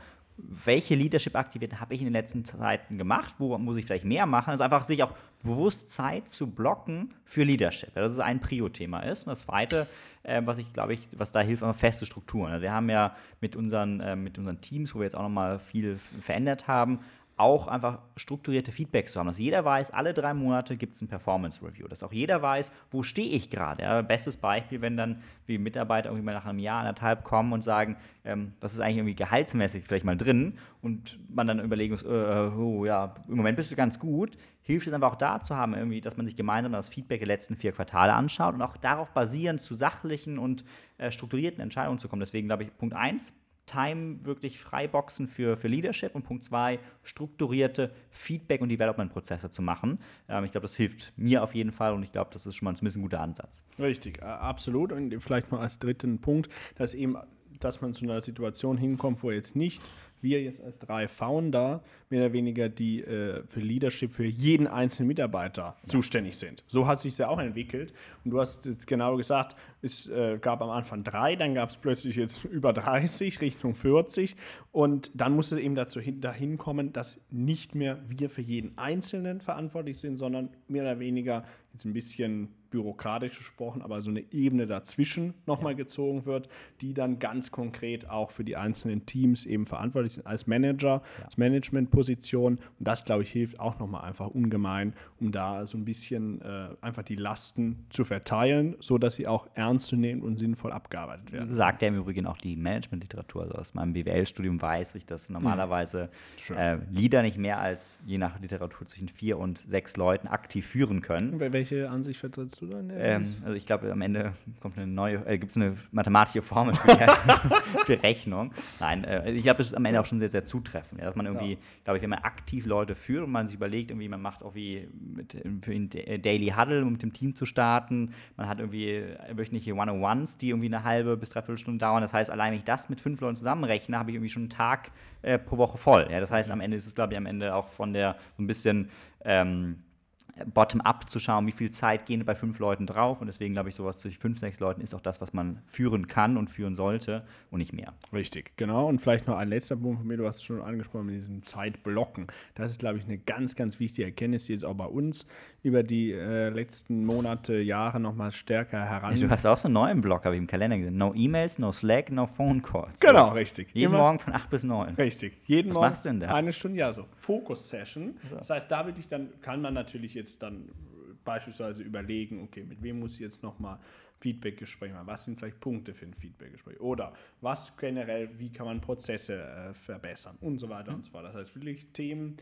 welche Leadership-Aktivitäten habe ich in den letzten Zeiten gemacht, wo muss ich vielleicht mehr machen. Also einfach sich auch bewusst Zeit zu blocken für Leadership. Ja, Das ist ein Prio-Thema ist. Und das Zweite, äh, was ich glaube ich, was da hilft, einfach feste Strukturen. Also wir haben ja mit unseren, äh, mit unseren Teams, wo wir jetzt auch nochmal viel verändert haben, auch einfach strukturierte Feedbacks zu haben, dass jeder weiß, alle drei Monate gibt es ein Performance Review, dass auch jeder weiß, wo stehe ich gerade. Ja, bestes Beispiel, wenn dann wie Mitarbeiter irgendwie mal nach einem Jahr, anderthalb kommen und sagen, ähm, was ist eigentlich irgendwie gehaltsmäßig vielleicht mal drin und man dann überlegen muss, äh, oh ja, im Moment bist du ganz gut, hilft es einfach auch da zu haben, irgendwie, dass man sich gemeinsam das Feedback der letzten vier Quartale anschaut und auch darauf basierend zu sachlichen und äh, strukturierten Entscheidungen zu kommen. Deswegen glaube ich, Punkt eins Time wirklich freiboxen für, für Leadership und Punkt zwei, strukturierte Feedback- und Development-Prozesse zu machen. Ähm, ich glaube, das hilft mir auf jeden Fall und ich glaube, das ist schon mal zumindest ein guter Ansatz. Richtig, absolut. Und vielleicht noch als dritten Punkt, dass eben, dass man zu einer Situation hinkommt, wo jetzt nicht wir jetzt als drei Founder mehr oder weniger die äh, für Leadership für jeden einzelnen Mitarbeiter zuständig sind. So hat sich ja auch entwickelt. Und du hast jetzt genau gesagt, es äh, gab am Anfang drei, dann gab es plötzlich jetzt [LAUGHS] über 30, Richtung 40. Und dann musste eben dazu hin, dahin kommen, dass nicht mehr wir für jeden Einzelnen verantwortlich sind, sondern mehr oder weniger jetzt ein bisschen bürokratisch gesprochen, aber so eine Ebene dazwischen nochmal gezogen wird, die dann ganz konkret auch für die einzelnen Teams eben verantwortlich sind als Manager, als Managementposition. Und das, glaube ich, hilft auch nochmal einfach ungemein, um da so ein bisschen äh, einfach die Lasten zu verteilen, sodass sie auch ernst zu nehmen und sinnvoll abgearbeitet werden. Sagt ja im Übrigen auch die Managementliteratur. Also aus meinem BWL-Studium weiß ich, dass normalerweise Schön. äh, Leader nicht mehr als je nach Literatur zwischen vier und sechs Leuten aktiv führen können. Welche Ansicht vertrittst du dann? Ähm, also ich glaube, am Ende kommt eine neue, äh, gibt es eine mathematische Formel für die [LAUGHS] Berechnung. Nein, äh, ich glaube, es ist am Ende auch schon sehr, sehr zutreffend. Ja, dass man irgendwie, glaube ich, wenn man aktiv Leute führt und man sich überlegt, irgendwie, man macht auch wie mit, für den Da- Daily Huddle, um mit dem Team zu starten. Man hat irgendwie wöchentliche One-on-Ones, die irgendwie eine halbe bis dreiviertel Stunde dauern. Das heißt, allein wenn ich das mit fünf Leuten zusammenrechne, habe ich irgendwie schon einen Tag äh, pro Woche voll. Ja, das heißt, am Ende ist es, glaube ich, am Ende auch von der so ein bisschen ähm, bottom-up zu schauen, wie viel Zeit gehen bei fünf Leuten drauf. Und deswegen glaube ich, sowas zwischen fünf, sechs Leuten ist auch das, was man führen kann und führen sollte und nicht mehr. Richtig, genau. Und vielleicht noch ein letzter Punkt von mir, du hast es schon angesprochen mit diesen Zeitblocken. Das ist, glaube ich, eine ganz, ganz wichtige Erkenntnis, die jetzt auch bei uns über die äh, letzten Monate, Jahre nochmal stärker heran. Du hast auch so einen neuen Blog, habe ich im Kalender gesehen. No E-Mails, no Slack, no Phone Calls. Genau, richtig. Jeden Immer- Morgen von 8 bis 9. Richtig. Jeden Was Morgen machst du denn da? eine Stunde, ja, so Fokus-Session. Das heißt, da wirklich dann kann man natürlich jetzt dann beispielsweise überlegen, okay, mit wem muss ich jetzt nochmal Feedback-Gespräch machen? Was sind vielleicht Punkte für ein Feedback-Gespräch? Oder was generell, wie kann man Prozesse äh, verbessern und so weiter und so fort. Das heißt, wirklich Themen,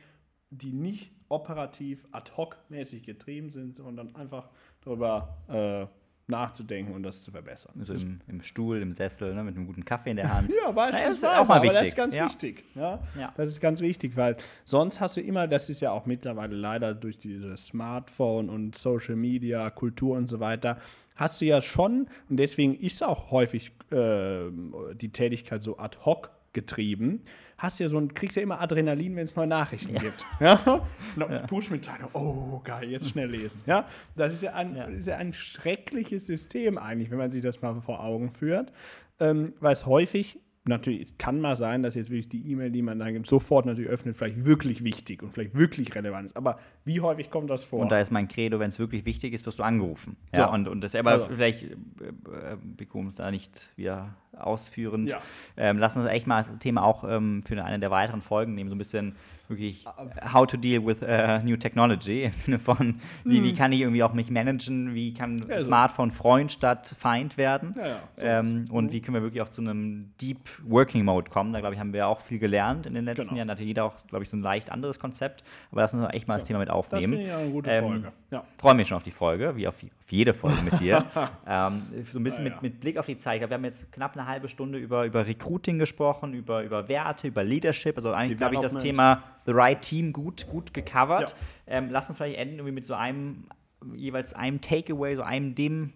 die nicht operativ ad hoc-mäßig getrieben sind, sondern einfach darüber äh, nachzudenken und das zu verbessern. Also im, im Stuhl, im Sessel, ne, mit einem guten Kaffee in der [LAUGHS] Hand. Ja, Naja, beispielsweise. ist auch mal wichtig. das ist ganz ja. wichtig. Ja? Ja. Das ist ganz wichtig, weil sonst hast du immer, das ist ja auch mittlerweile leider durch diese Smartphone und Social Media, Kultur und so weiter, hast du ja schon, und deswegen ist auch häufig äh, die Tätigkeit so ad hoc getrieben, hast ja so ein, kriegst ja immer Adrenalin, wenn es mal Nachrichten ja. gibt. Ja? ja. Push-Mitteilung, oh geil, jetzt schnell lesen. Ja? Das ist ja, ein, ja. ist ja ein schreckliches System eigentlich, wenn man sich das mal vor Augen führt, ähm, weil es häufig natürlich, es kann mal sein, dass jetzt wirklich die E-Mail, die man dann sofort natürlich öffnet, vielleicht wirklich wichtig und vielleicht wirklich relevant ist. Aber wie häufig kommt das vor? Und da ist mein Credo, wenn es wirklich wichtig ist, wirst du angerufen. So. Ja, und, und das aber also. vielleicht äh, äh bekommst du da nicht wieder ausführend. Ja. Ähm, lass uns echt mal das Thema auch ähm, für eine der weiteren Folgen nehmen, so ein bisschen wirklich how to deal with uh, new technology [LAUGHS] im Sinne von, wie, wie hm. kann ich irgendwie auch mich managen, wie kann ja, Smartphone Freund statt Feind werden ja, ja, so ähm, und mhm. wie können wir wirklich auch zu einem Deep Working Mode kommen. Da glaube ich, haben wir auch viel gelernt in den letzten genau. Jahren. Hatte jeder auch, glaube ich, so ein leicht anderes Konzept, aber lass uns echt mal so, das Thema mit aufnehmen. Das finde ich eine gute ähm, Folge. Ja. Freue mich schon auf die Folge, wie auf jede Folge mit dir. [LAUGHS] ähm, so ein bisschen mit, mit, Blick auf die Zeit. Glaub, wir haben jetzt knapp eine halbe Stunde über, über Recruiting gesprochen, über, über Werte, über Leadership. Also eigentlich, glaube ich, das Thema The Right Team gut, gut gecovert. Ja. Ähm, lass uns vielleicht enden irgendwie mit so einem, jeweils einem Takeaway, so einem dem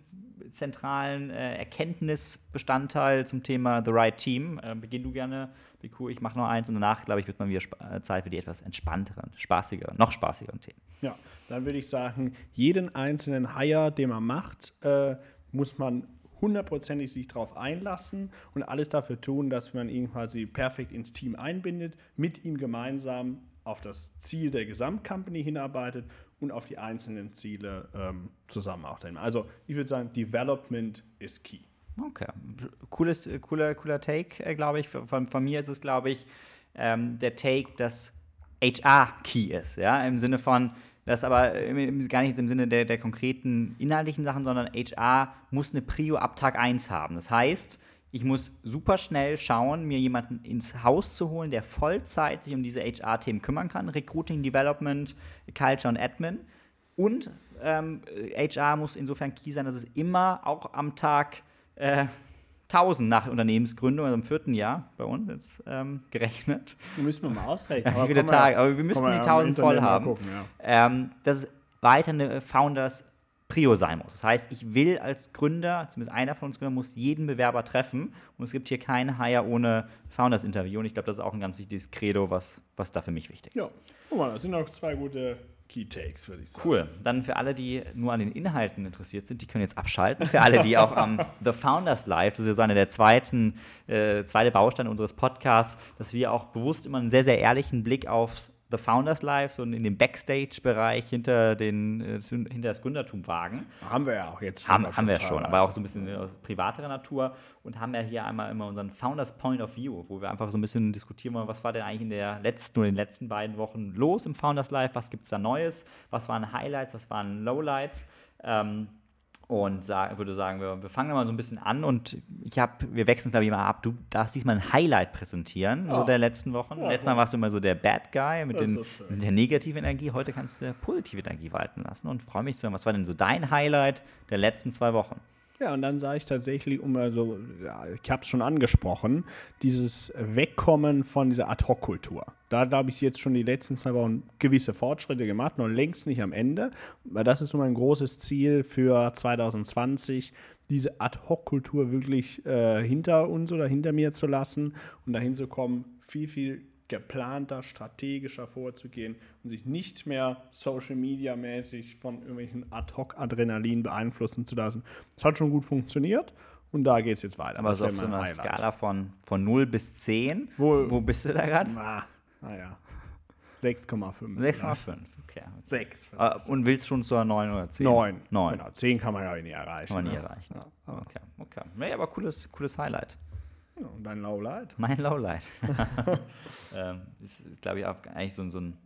zentralen äh, Erkenntnisbestandteil zum Thema The Right Team. Äh, beginn du gerne, Biku, ich mache noch eins und danach, glaube ich, wird man wieder äh, Zeit für die etwas entspannteren, spaßigeren, noch spaßigeren Themen. Ja, dann würde ich sagen, jeden einzelnen Hire, den man macht, äh, muss man hundertprozentig sich darauf einlassen und alles dafür tun, dass man ihn quasi perfekt ins Team einbindet, mit ihm gemeinsam auf das Ziel der Gesamtcompany hinarbeitet und auf die einzelnen Ziele ähm, zusammen auch. Also ich würde sagen, Development ist key. Okay, cooles, cooler, cooler Take, äh, glaube ich. Von, von, mir ist es, glaube ich, ähm, der Take, dass HR key ist, ja, im Sinne von, das aber gar nicht im Sinne der, der konkreten inhaltlichen Sachen, sondern HR muss eine Prio ab Tag 1 haben. Das heißt, ich muss super schnell schauen, mir jemanden ins Haus zu holen, der Vollzeit sich um diese HR-Themen kümmern kann. Recruiting, Development, Culture und Admin. Und ähm, HR muss insofern key sein, dass es immer auch am Tag äh, 1000 nach Unternehmensgründung, also im vierten Jahr bei uns jetzt ähm, gerechnet. Da müssen wir mal ausrechnen. [LAUGHS] Ja, wie viele Tage, aber wir müssen die 1000 voll haben. Gucken, ja. ähm, dass es weiter eine Founders Prio sein muss. Das heißt, ich will als Gründer, zumindest einer von uns Gründern, muss jeden Bewerber treffen und es gibt hier keinen Hire ohne Founders-Interview und ich glaube, das ist auch ein ganz wichtiges Credo, was, was da für mich wichtig ist. Ja, guck mal, das sind auch zwei gute Key Takes, würde ich sagen. Cool. Dann für alle, die nur an den Inhalten interessiert sind, die können jetzt abschalten. Für alle, die auch am [LAUGHS] The Founders Live, das ist so eine der zweiten, äh, zweite Bausteine unseres Podcasts, dass wir auch bewusst immer einen sehr, sehr ehrlichen Blick aufs The Founders Live, so in dem Backstage-Bereich hinter, den, äh, hinter das Gründertum wagen. Haben wir ja auch jetzt. Haben, haben wir schon, aber auch so ein bisschen aus privaterer Natur und haben ja hier einmal immer unseren Founders Point of View, wo wir einfach so ein bisschen diskutieren wollen, was war denn eigentlich in der letzten, nur in den letzten beiden Wochen los im Founders Live, was gibt es da Neues, was waren Highlights, was waren Lowlights. Ähm, und sag, würde sagen, wir, wir fangen mal so ein bisschen an und ich habe, wir wechseln glaube ich mal ab. Du darfst diesmal ein Highlight präsentieren, ja. so der letzten Wochen. Ja, Letztes Mal warst du immer so der Bad Guy mit, den, mit, der negativen Energie. Heute kannst du positive Energie walten lassen und freue mich zu hören. Was war denn so dein Highlight der letzten zwei Wochen? Ja, und dann sage ich tatsächlich, um also, ja, ich habe es schon angesprochen, dieses Wegkommen von dieser Ad-Hoc-Kultur. Da habe ich jetzt schon die letzten zwei Wochen gewisse Fortschritte gemacht, noch längst nicht am Ende. Weil das ist so mein großes Ziel für 2020, diese Ad-Hoc-Kultur wirklich äh, hinter uns oder hinter mir zu lassen und dahin zu kommen, viel, viel geplanter, strategischer vorzugehen und sich nicht mehr Social Media mäßig von irgendwelchen Ad-Hoc-Adrenalin beeinflussen zu lassen. Das hat schon gut funktioniert und da geht es jetzt weiter. Aber so auf so einer Highlight. Skala von, von 0 bis 10, wo, wo bist du da gerade? Na, naja. 6,5. 6,5, okay. 6. Uh, und willst du schon zur 9 oder 10? 9. 9. Genau, 10 kann man ja nie erreichen. Kann man nie ne? erreichen. Ja, okay, okay. Nee, aber cooles, cooles Highlight. Und dein Lowlight? [LAUGHS] Mein Lowlight. [LAUGHS] ähm, ist, glaube ich, auch eigentlich so, so ein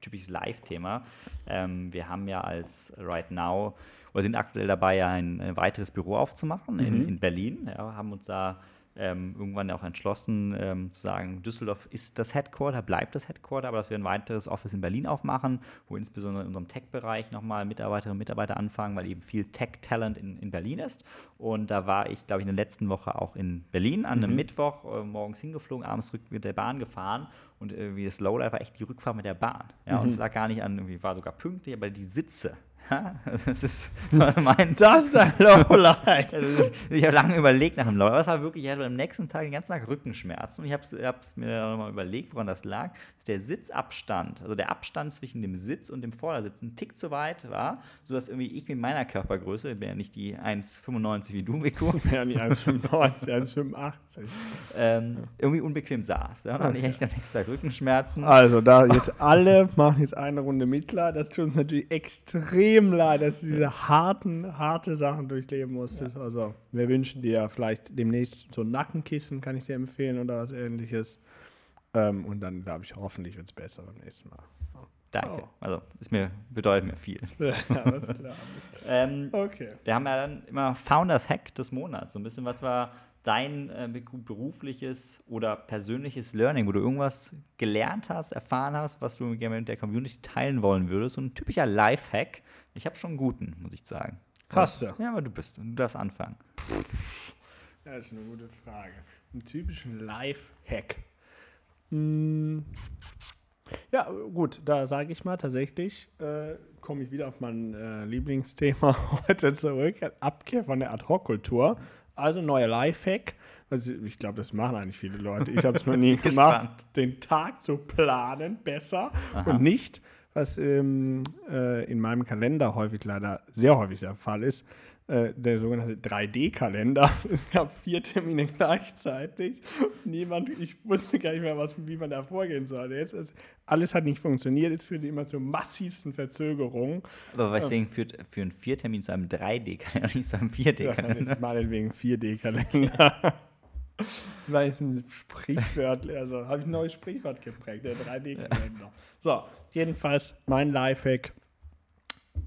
typisches Live-Thema. Ähm, wir haben ja als Right Now, oder sind aktuell dabei, ein, ein weiteres Büro aufzumachen mhm. in, in, Berlin. Ja, haben uns da ähm, irgendwann auch entschlossen ähm, zu sagen, Düsseldorf ist das Headquarter, bleibt das Headquarter, aber dass wir ein weiteres Office in Berlin aufmachen, wo insbesondere in unserem Tech-Bereich nochmal Mitarbeiterinnen und Mitarbeiter anfangen, weil eben viel Tech-Talent in, in Berlin ist. Und da war ich, glaube ich, in der letzten Woche auch in Berlin an einem mhm. Mittwoch, äh, morgens hingeflogen, abends zurück mit der Bahn gefahren und irgendwie das Lowlight war echt die Rückfahrt mit der Bahn. Ja, mhm. Und es lag gar nicht an, irgendwie war sogar pünktlich, aber die Sitze [LAUGHS] das ist mein. [LAUGHS] Das ist ein Lowlight. [LAUGHS] Ich habe lange überlegt nach dem Lowlight. Das war wirklich, ich hatte am nächsten Tag den ganzen Tag Rückenschmerzen. Ich habe es mir dann nochmal überlegt, woran das lag. Dass der Sitzabstand, also der Abstand zwischen dem Sitz und dem Vordersitz, ein Tick zu weit war, sodass irgendwie ich mit meiner Körpergröße, ich bin ja nicht die 1,95 wie du, Miku, Ich bin ja nicht 1,95, 1,85. ähm, irgendwie unbequem saß. Ja, und dann hatte ich echt am nächsten Tag Rückenschmerzen. Also, da jetzt alle machen jetzt eine Runde Mittler. Das tut uns natürlich extrem leid, dass du diese harten, harte Sachen durchleben musstest. Also, wir wünschen dir vielleicht demnächst so ein Nackenkissen, kann ich dir empfehlen, oder was ähnliches. Ähm, und dann, glaube ich, hoffentlich wird es besser beim nächsten Mal. Danke. Oh. Also, es mir, bedeutet mir viel. [LAUGHS] ja, das ist klar. [LAUGHS] Ähm, Okay. Wir haben ja dann immer Founders Hack des Monats. So ein bisschen, was war dein äh, berufliches oder persönliches Learning, wo du irgendwas gelernt hast, erfahren hast, was du gerne mit der Community teilen wollen würdest. So ein typischer Life-Hack. Ich habe schon einen guten, muss ich sagen. Hast du? Ja, aber du bist. Du darfst anfangen. [LAUGHS] Ja, das ist eine gute Frage. Einen typischen Live-Hack. Hm. Ja, gut, da sage ich mal tatsächlich, äh, komme ich wieder auf mein äh, Lieblingsthema [LAUGHS] heute zurück. Abkehr von der Ad-Hoc-Kultur. Also neuer Live-Hack. Also ich glaube, das machen eigentlich viele Leute. Ich habe es noch nie [LAUGHS] gemacht, den Tag zu planen besser und nicht, was ähm, äh, in meinem Kalender häufig leider sehr häufig der Fall ist, äh, der sogenannte 3D-Kalender. [LAUGHS] Es gab vier Termine gleichzeitig. Niemand, ich wusste gar nicht mehr, was, wie man da vorgehen soll. Jetzt ist, alles hat nicht funktioniert. Es führte immer zu massivsten Verzögerungen. Aber weswegen führt, führen vier Termine zu einem 3D-Kalender und nicht zu einem Ja, dann 4D-Kalender? ist es meinetwegen 4D-Kalender. [LAUGHS] Weil es ein Sprichwort, also habe ich ein neues Sprichwort geprägt, der 3D-Kalender. So, jedenfalls mein Lifehack: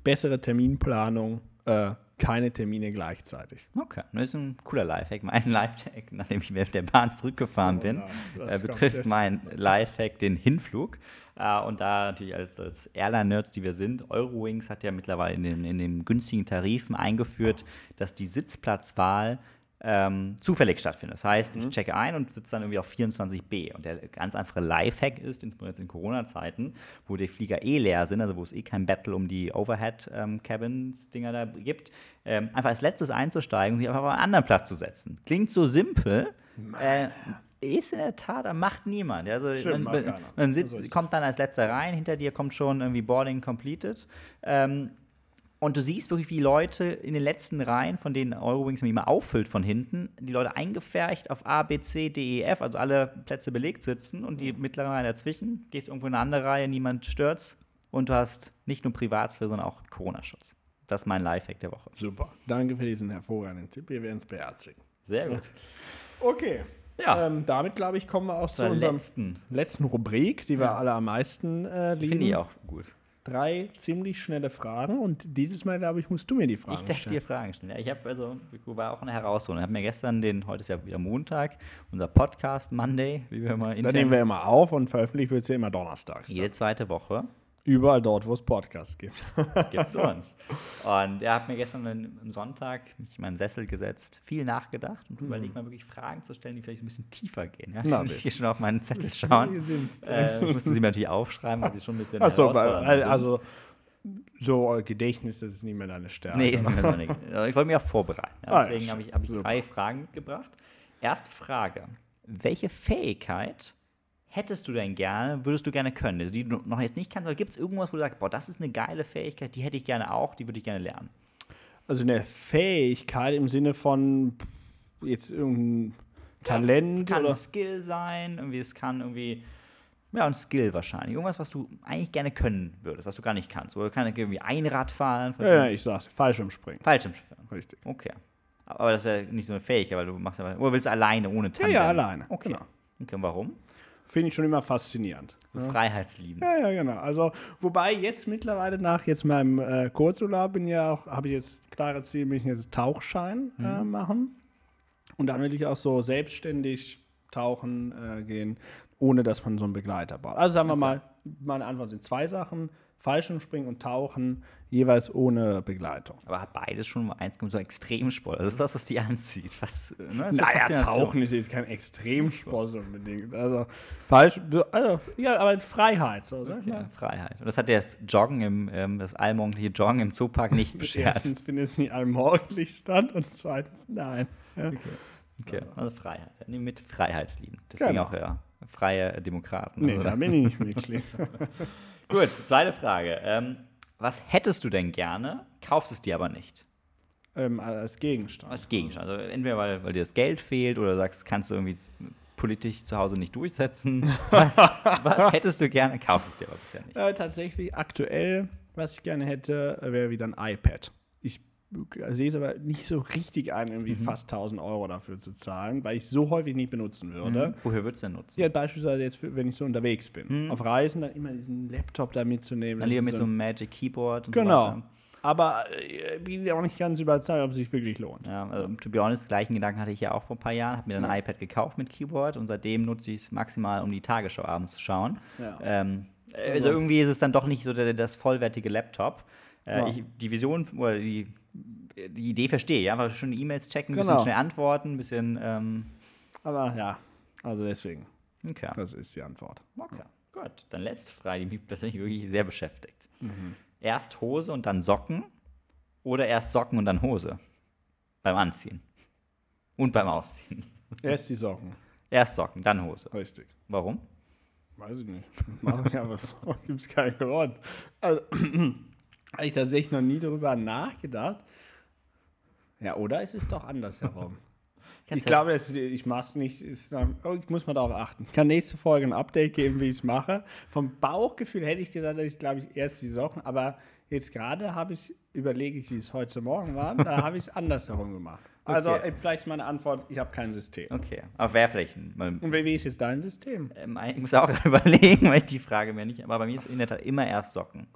bessere Terminplanung, äh, keine Termine gleichzeitig. Okay, das ist ein cooler Lifehack. Mein Lifehack, nachdem ich mit der Bahn zurückgefahren Oh bin, nein, äh, betrifft mein Lifehack den Hinflug. Äh, und da natürlich als, als Airline-Nerds, die wir sind, Eurowings hat ja mittlerweile in den, in den günstigen Tarifen eingeführt, dass die Sitzplatzwahl ähm, zufällig stattfindet. Das heißt, Mhm. ich checke ein und sitze dann irgendwie auf 24b. Und der ganz einfache Lifehack ist, insbesondere jetzt in Corona-Zeiten, wo die Flieger eh leer sind, also wo es eh kein Battle um die Overhead-Cabins-Dinger da gibt, ähm, einfach als letztes einzusteigen und sich einfach auf einen anderen Platz zu setzen. Klingt so simpel, äh, ist in der Tat, aber macht niemand. Also Stimmt, man, man, man sitzt, kommt dann als letzter rein, hinter dir kommt schon irgendwie Boarding completed. Ähm, und du siehst wirklich, wie Leute in den letzten Reihen, von denen Eurowings nämlich immer auffüllt von hinten, die Leute eingefärcht auf A, B, C, D, E, F, also alle Plätze belegt sitzen und die mittlere Reihe dazwischen. Gehst irgendwo in eine andere Reihe, niemand stört's und du hast nicht nur Privatsphäre, sondern auch Corona-Schutz. Das ist mein Lifehack der Woche. Super. Danke für diesen hervorragenden Tipp. Wir werden es beherzigen. Sehr gut. Okay. Ja, Ähm, damit, glaube ich, kommen wir auch zu zur unserer letzten. letzten Rubrik, die wir alle am meisten äh, lieben. Finde ich auch gut. Drei ziemlich schnelle Fragen und dieses Mal, glaube ich, musst du mir die Fragen Ich darf stellen. dir Fragen stellen. Ja, ich habe also, war auch eine Herausforderung. Ich habe mir gestern den, heute ist ja wieder Montag, unser Podcast Monday, wie wir immer Da intern, nehmen wir immer auf und veröffentlicht wird es ja immer donnerstags. jede zweite Woche Überall dort, wo es Podcasts gibt. [LAUGHS] gibt es uns. Und er hat mir gestern am Sonntag mich in meinen Sessel gesetzt, viel nachgedacht und überlegt mal wirklich Fragen zu stellen, die vielleicht ein bisschen tiefer gehen. Ja? Mhm. Na, ich bitte. gehe schon auf meinen Zettel schauen. Hier sind's. äh, musste sie mir natürlich aufschreiben, weil sie schon ein bisschen Achso, also so Gedächtnis, das ist nicht mehr deine Stärke. Nee, ist nicht. Aber [LAUGHS] Ich wollte mich auch vorbereiten. Ja, Ah, ja, deswegen habe ich, hab ich drei Fragen mitgebracht. Erste Frage. Welche Fähigkeit hättest du denn gerne, würdest du gerne können? Also die du noch jetzt nicht kannst, aber gibt es irgendwas, wo du sagst, boah, das ist eine geile Fähigkeit, die hätte ich gerne auch, die würde ich gerne lernen? Also eine Fähigkeit im Sinne von jetzt irgendein Talent Kann oder. ein Skill sein, irgendwie, es kann irgendwie, ja, ein Skill wahrscheinlich. Irgendwas, was du eigentlich gerne können würdest, was du gar nicht kannst. Oder kann irgendwie Einrad fahren, Ja, ja, ich sag's, Fallschirmspringen. Fallschirmspringen. Richtig. Okay. Aber das ist ja nicht so eine Fähigkeit, weil du machst ja, oder willst du alleine, ohne Ja, Tandem? ja, alleine. Okay. Genau. Okay, und warum? Finde ich schon immer faszinierend. So Freiheitsliebend. Ja, ja, genau. Also, wobei jetzt mittlerweile nach jetzt meinem äh, Kurzurlaub bin ja auch, habe ich jetzt klare Ziel, mich jetzt Tauchschein äh, Mhm. machen. Und dann will ich auch so selbstständig tauchen äh, gehen, ohne dass man so einen Begleiter braucht. Also sagen wir mal, meine Antwort sind zwei Sachen: Fallschirmspringen und Tauchen, jeweils ohne Begleitung. Aber hat beides schon eins so Extremsport. Das ist das, was die anzieht. Was, ne? Das ist ja Naja. Tauchen ist jetzt kein Extremsport unbedingt. Also, falsch, also, ja, aber Freiheit. So, ich Ja, mal. Freiheit. Und das hat das Joggen im, ähm, das allmorgendliche Joggen im Zoopark nicht [LAUGHS] beschert. Erstens findet es nicht allmorgendlich statt und zweitens nein. Ja. Okay, also Freiheit. Ja, nee, mit Freiheitslieben. Deswegen Genau. auch ja, freie Demokraten. Nee, Also- da bin ich nicht Mitglied. [LAUGHS] [LAUGHS] Gut, zweite Frage. Ähm, was hättest du denn gerne, kaufst es dir aber nicht? ähm, als Gegenstand. Als Gegenstand. Also entweder weil, weil dir das Geld fehlt oder sagst, kannst du irgendwie politisch zu Hause nicht durchsetzen. [LAUGHS] was, was hättest du gerne, kaufst es dir aber bisher nicht. Äh, tatsächlich aktuell, was ich gerne hätte, wäre wieder ein iPad. Ich äh, sehe es aber nicht so richtig ein, irgendwie fast 1000 Euro dafür zu zahlen, weil ich so häufig nicht benutzen würde. Wofür würdest du denn nutzen? Ja, beispielsweise jetzt, wenn ich so unterwegs bin. Auf Reisen dann immer diesen Laptop da mitzunehmen. Dann lieber mit ist so einem Magic Keyboard und so Genau. weiter. Aber äh, bin auch nicht ganz überzeugt, ob es sich wirklich lohnt. Ja, also, to be honest, gleichen Gedanken hatte ich ja auch vor ein paar Jahren. Habe mir dann ein iPad gekauft mit Keyboard und seitdem nutze ich es maximal, um die Tagesschau abends zu schauen. Ja. Ähm, also irgendwie ist es dann doch nicht so der, das vollwertige Laptop. Äh, Ja. ich, die Vision oder die, die Idee verstehe ich. Einfach schon E-Mails checken, ein bisschen Genau. schnell antworten, ein bisschen. Ähm, Aber ja, also deswegen, okay. das ist die Antwort. okay. Gut, dann letzte Frage, die mich persönlich wirklich sehr beschäftigt. Mhm. Erst Hose und dann Socken oder erst Socken und dann Hose? Beim Anziehen. Und beim Ausziehen. Erst die Socken, Erst Socken, dann Hose. richtig. Warum? Weiß ich nicht. Mach ich aber so. [LAUGHS] Gibt es keinen Grund. Also, [CLEARS THROAT] habe ich tatsächlich noch nie darüber nachgedacht. Ja, oder ist es doch andersherum? [LAUGHS] ich glaube, das, ich mache es nicht. Ist, oh, ich muss mal darauf achten. Ich kann nächste Folge ein Update geben, wie ich es mache. Vom Bauchgefühl hätte ich gesagt, dass ich, glaube ich, erst die Socken, aber jetzt gerade habe ich, überlege ich, wie es heute Morgen war, da [LAUGHS] habe ich es andersherum gemacht. Also, Okay. äh, vielleicht ist meine Antwort, ich habe kein System. Okay, ein. Mal, Und wie ist jetzt dein System? ähm, ich muss auch [LAUGHS] überlegen, weil ich die Frage mir nicht. Aber bei mir ist in der Tat immer erst Socken.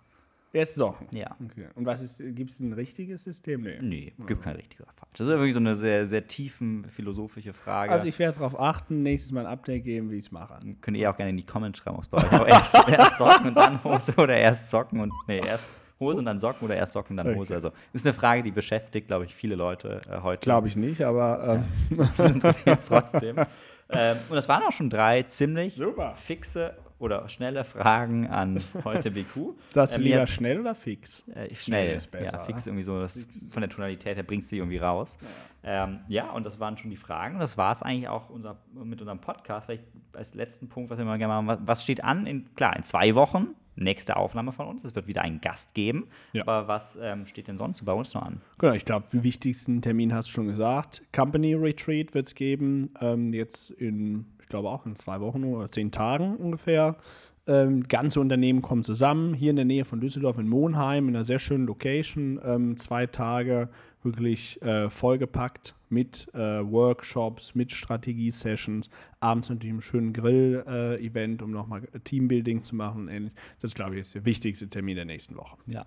Erst Socken. Ja. Okay. Und was ist, gibt es ein richtiges System? Nee. Nee, gibt kein richtig oder falsch. Das ist wirklich so eine sehr, sehr tiefen philosophische Frage. Also ich werde darauf achten, nächstes Mal ein Update geben, wie ich es mache. Könnt ihr auch gerne in die Comments schreiben, ob es bei euch auch erst, [LAUGHS] erst Socken und dann Hose oder erst Socken und. Nee, erst Hose und dann Socken oder erst Socken und dann Hose. Okay. Also ist eine Frage, die beschäftigt, glaube ich, viele Leute äh, heute. Glaube ich nicht, aber ähm, [LAUGHS] Mich interessiert es trotzdem. [LAUGHS] ähm, und das waren auch schon drei ziemlich Super. fixe oder schnelle Fragen an heute BQ. [LAUGHS] sagst du Ähm, lieber jetzt- schnell oder fix? Äh, schnell Schnell ist besser, Ja, fix irgendwie so, das, von der Tonalität her bringt sie irgendwie raus. Ja. Ähm, ja, und das waren schon die Fragen. Das war es eigentlich auch unser, mit unserem Podcast. Vielleicht als letzten Punkt, was wir mal gerne machen. Was, was steht an? In, klar, in zwei Wochen, nächste Aufnahme von uns. Es wird wieder einen Gast geben. Ja. Aber was ähm, steht denn sonst so bei uns noch an? Genau, ich glaube, den wichtigsten Termin hast du schon gesagt. Company Retreat wird es geben, ähm, jetzt in, glaube auch in zwei Wochen oder zehn Tagen ungefähr. Ähm, ganze Unternehmen kommen zusammen, hier in der Nähe von Düsseldorf in Monheim, in einer sehr schönen Location. Ähm, zwei Tage wirklich äh, vollgepackt mit äh, Workshops, mit Strategie-Sessions, abends natürlich einen schönen Grill-Event, um nochmal Teambuilding zu machen und ähnlich. Das, glaube ich, ist der wichtigste Termin der nächsten Woche. Ja,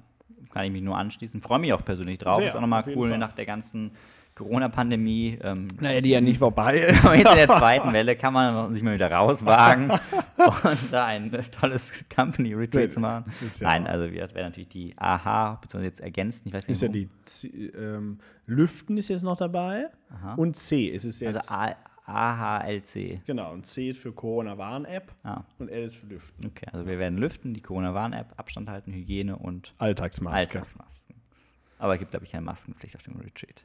kann ich mich nur anschließen. Freue mich auch persönlich drauf. Sehr, ist auch nochmal cool nach der ganzen Corona-Pandemie. Ähm, Naja, die ja nicht vorbei [LAUGHS] ist. In der zweiten Welle kann man sich mal wieder rauswagen [LAUGHS] und da ein tolles Company Retreat zu machen. Ja Nein, also wir werden natürlich die AHA, beziehungsweise jetzt ergänzen, ich weiß nicht, Ist ja wo. die C, ähm, Lüften ist jetzt noch dabei und C ist es jetzt. also A AHLC. genau, und C ist für Corona-Warn-App Ah, und L ist für Lüften. okay, also wir werden lüften, die Corona-Warn-App, Abstand halten, Hygiene und Alltagsmaske. Alltagsmasken. Aber es gibt, glaube ich, keine Maskenpflicht auf dem Retreat.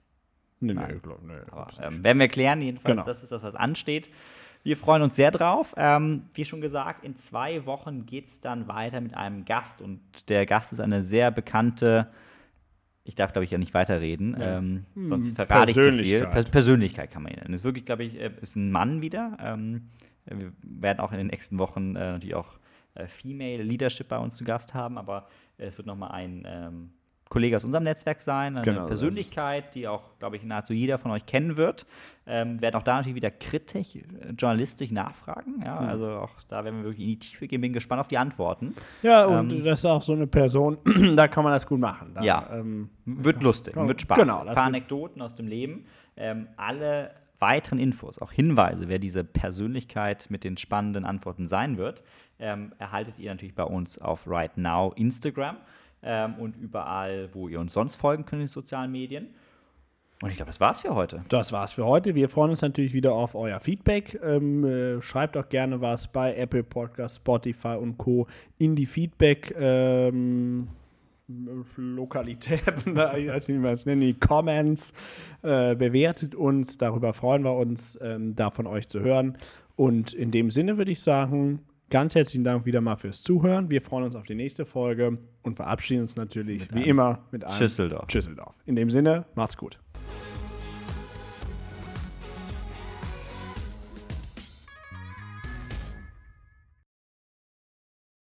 Nee, Nein. nee, glaub, nee, Aber ähm, werden wir klären, jedenfalls, Genau. das ist das, was ansteht. Wir freuen uns sehr drauf. Ähm, wie schon gesagt, in zwei Wochen geht es dann weiter mit einem Gast. Und der Gast ist eine sehr bekannte, ich darf, glaube ich, ja nicht weiterreden, ähm, sonst verrate ich zu viel. Hm, Persönlichkeit. Pers Persönlichkeit kann man ihn nennen. Ist wirklich, glaube ich, äh, ist ein Mann wieder. Ähm, wir werden auch in den nächsten Wochen äh, natürlich auch äh, Female Leadership bei uns zu Gast haben, aber es wird nochmal ein ähm, Kollege aus unserem Netzwerk sein, eine Genau. Persönlichkeit, die auch, glaube ich, nahezu jeder von euch kennen wird. Ähm, werden auch da natürlich wieder kritisch, äh, journalistisch nachfragen. Ja, Hm. also auch da werden wir wirklich in die Tiefe gehen. Bin gespannt auf die Antworten. Ja, und ähm, das ist auch so eine Person, [CLEARS THROAT] da kann man das gut machen. Da, Ja. Ähm, Wird lustig, Genau, wird Spaß. genau, Ein paar Anekdoten aus dem Leben. Ähm, alle weiteren Infos, auch Hinweise, wer diese Persönlichkeit mit den spannenden Antworten sein wird, ähm, erhaltet ihr natürlich bei uns auf Right Now Instagram ähm, und überall, wo ihr uns sonst folgen könnt in den sozialen Medien. Und ich glaube, das war's für heute. Das war's für heute. Wir freuen uns natürlich wieder auf euer Feedback. Ähm, äh, schreibt auch gerne was bei Apple Podcasts, Spotify und Co. in die Feedback. Ähm, Lokalitäten, [LAUGHS] ich weiß nicht, wie man es nennt, die Comments, äh, bewertet uns, darüber freuen wir uns, ähm, da von euch zu hören. Und in dem Sinne würde ich sagen, ganz herzlichen Dank wieder mal fürs Zuhören. Wir freuen uns auf die nächste Folge und verabschieden uns natürlich Mit wie einem immer mit einem Schüsseldorf. Schüsseldorf. In dem Sinne, macht's gut.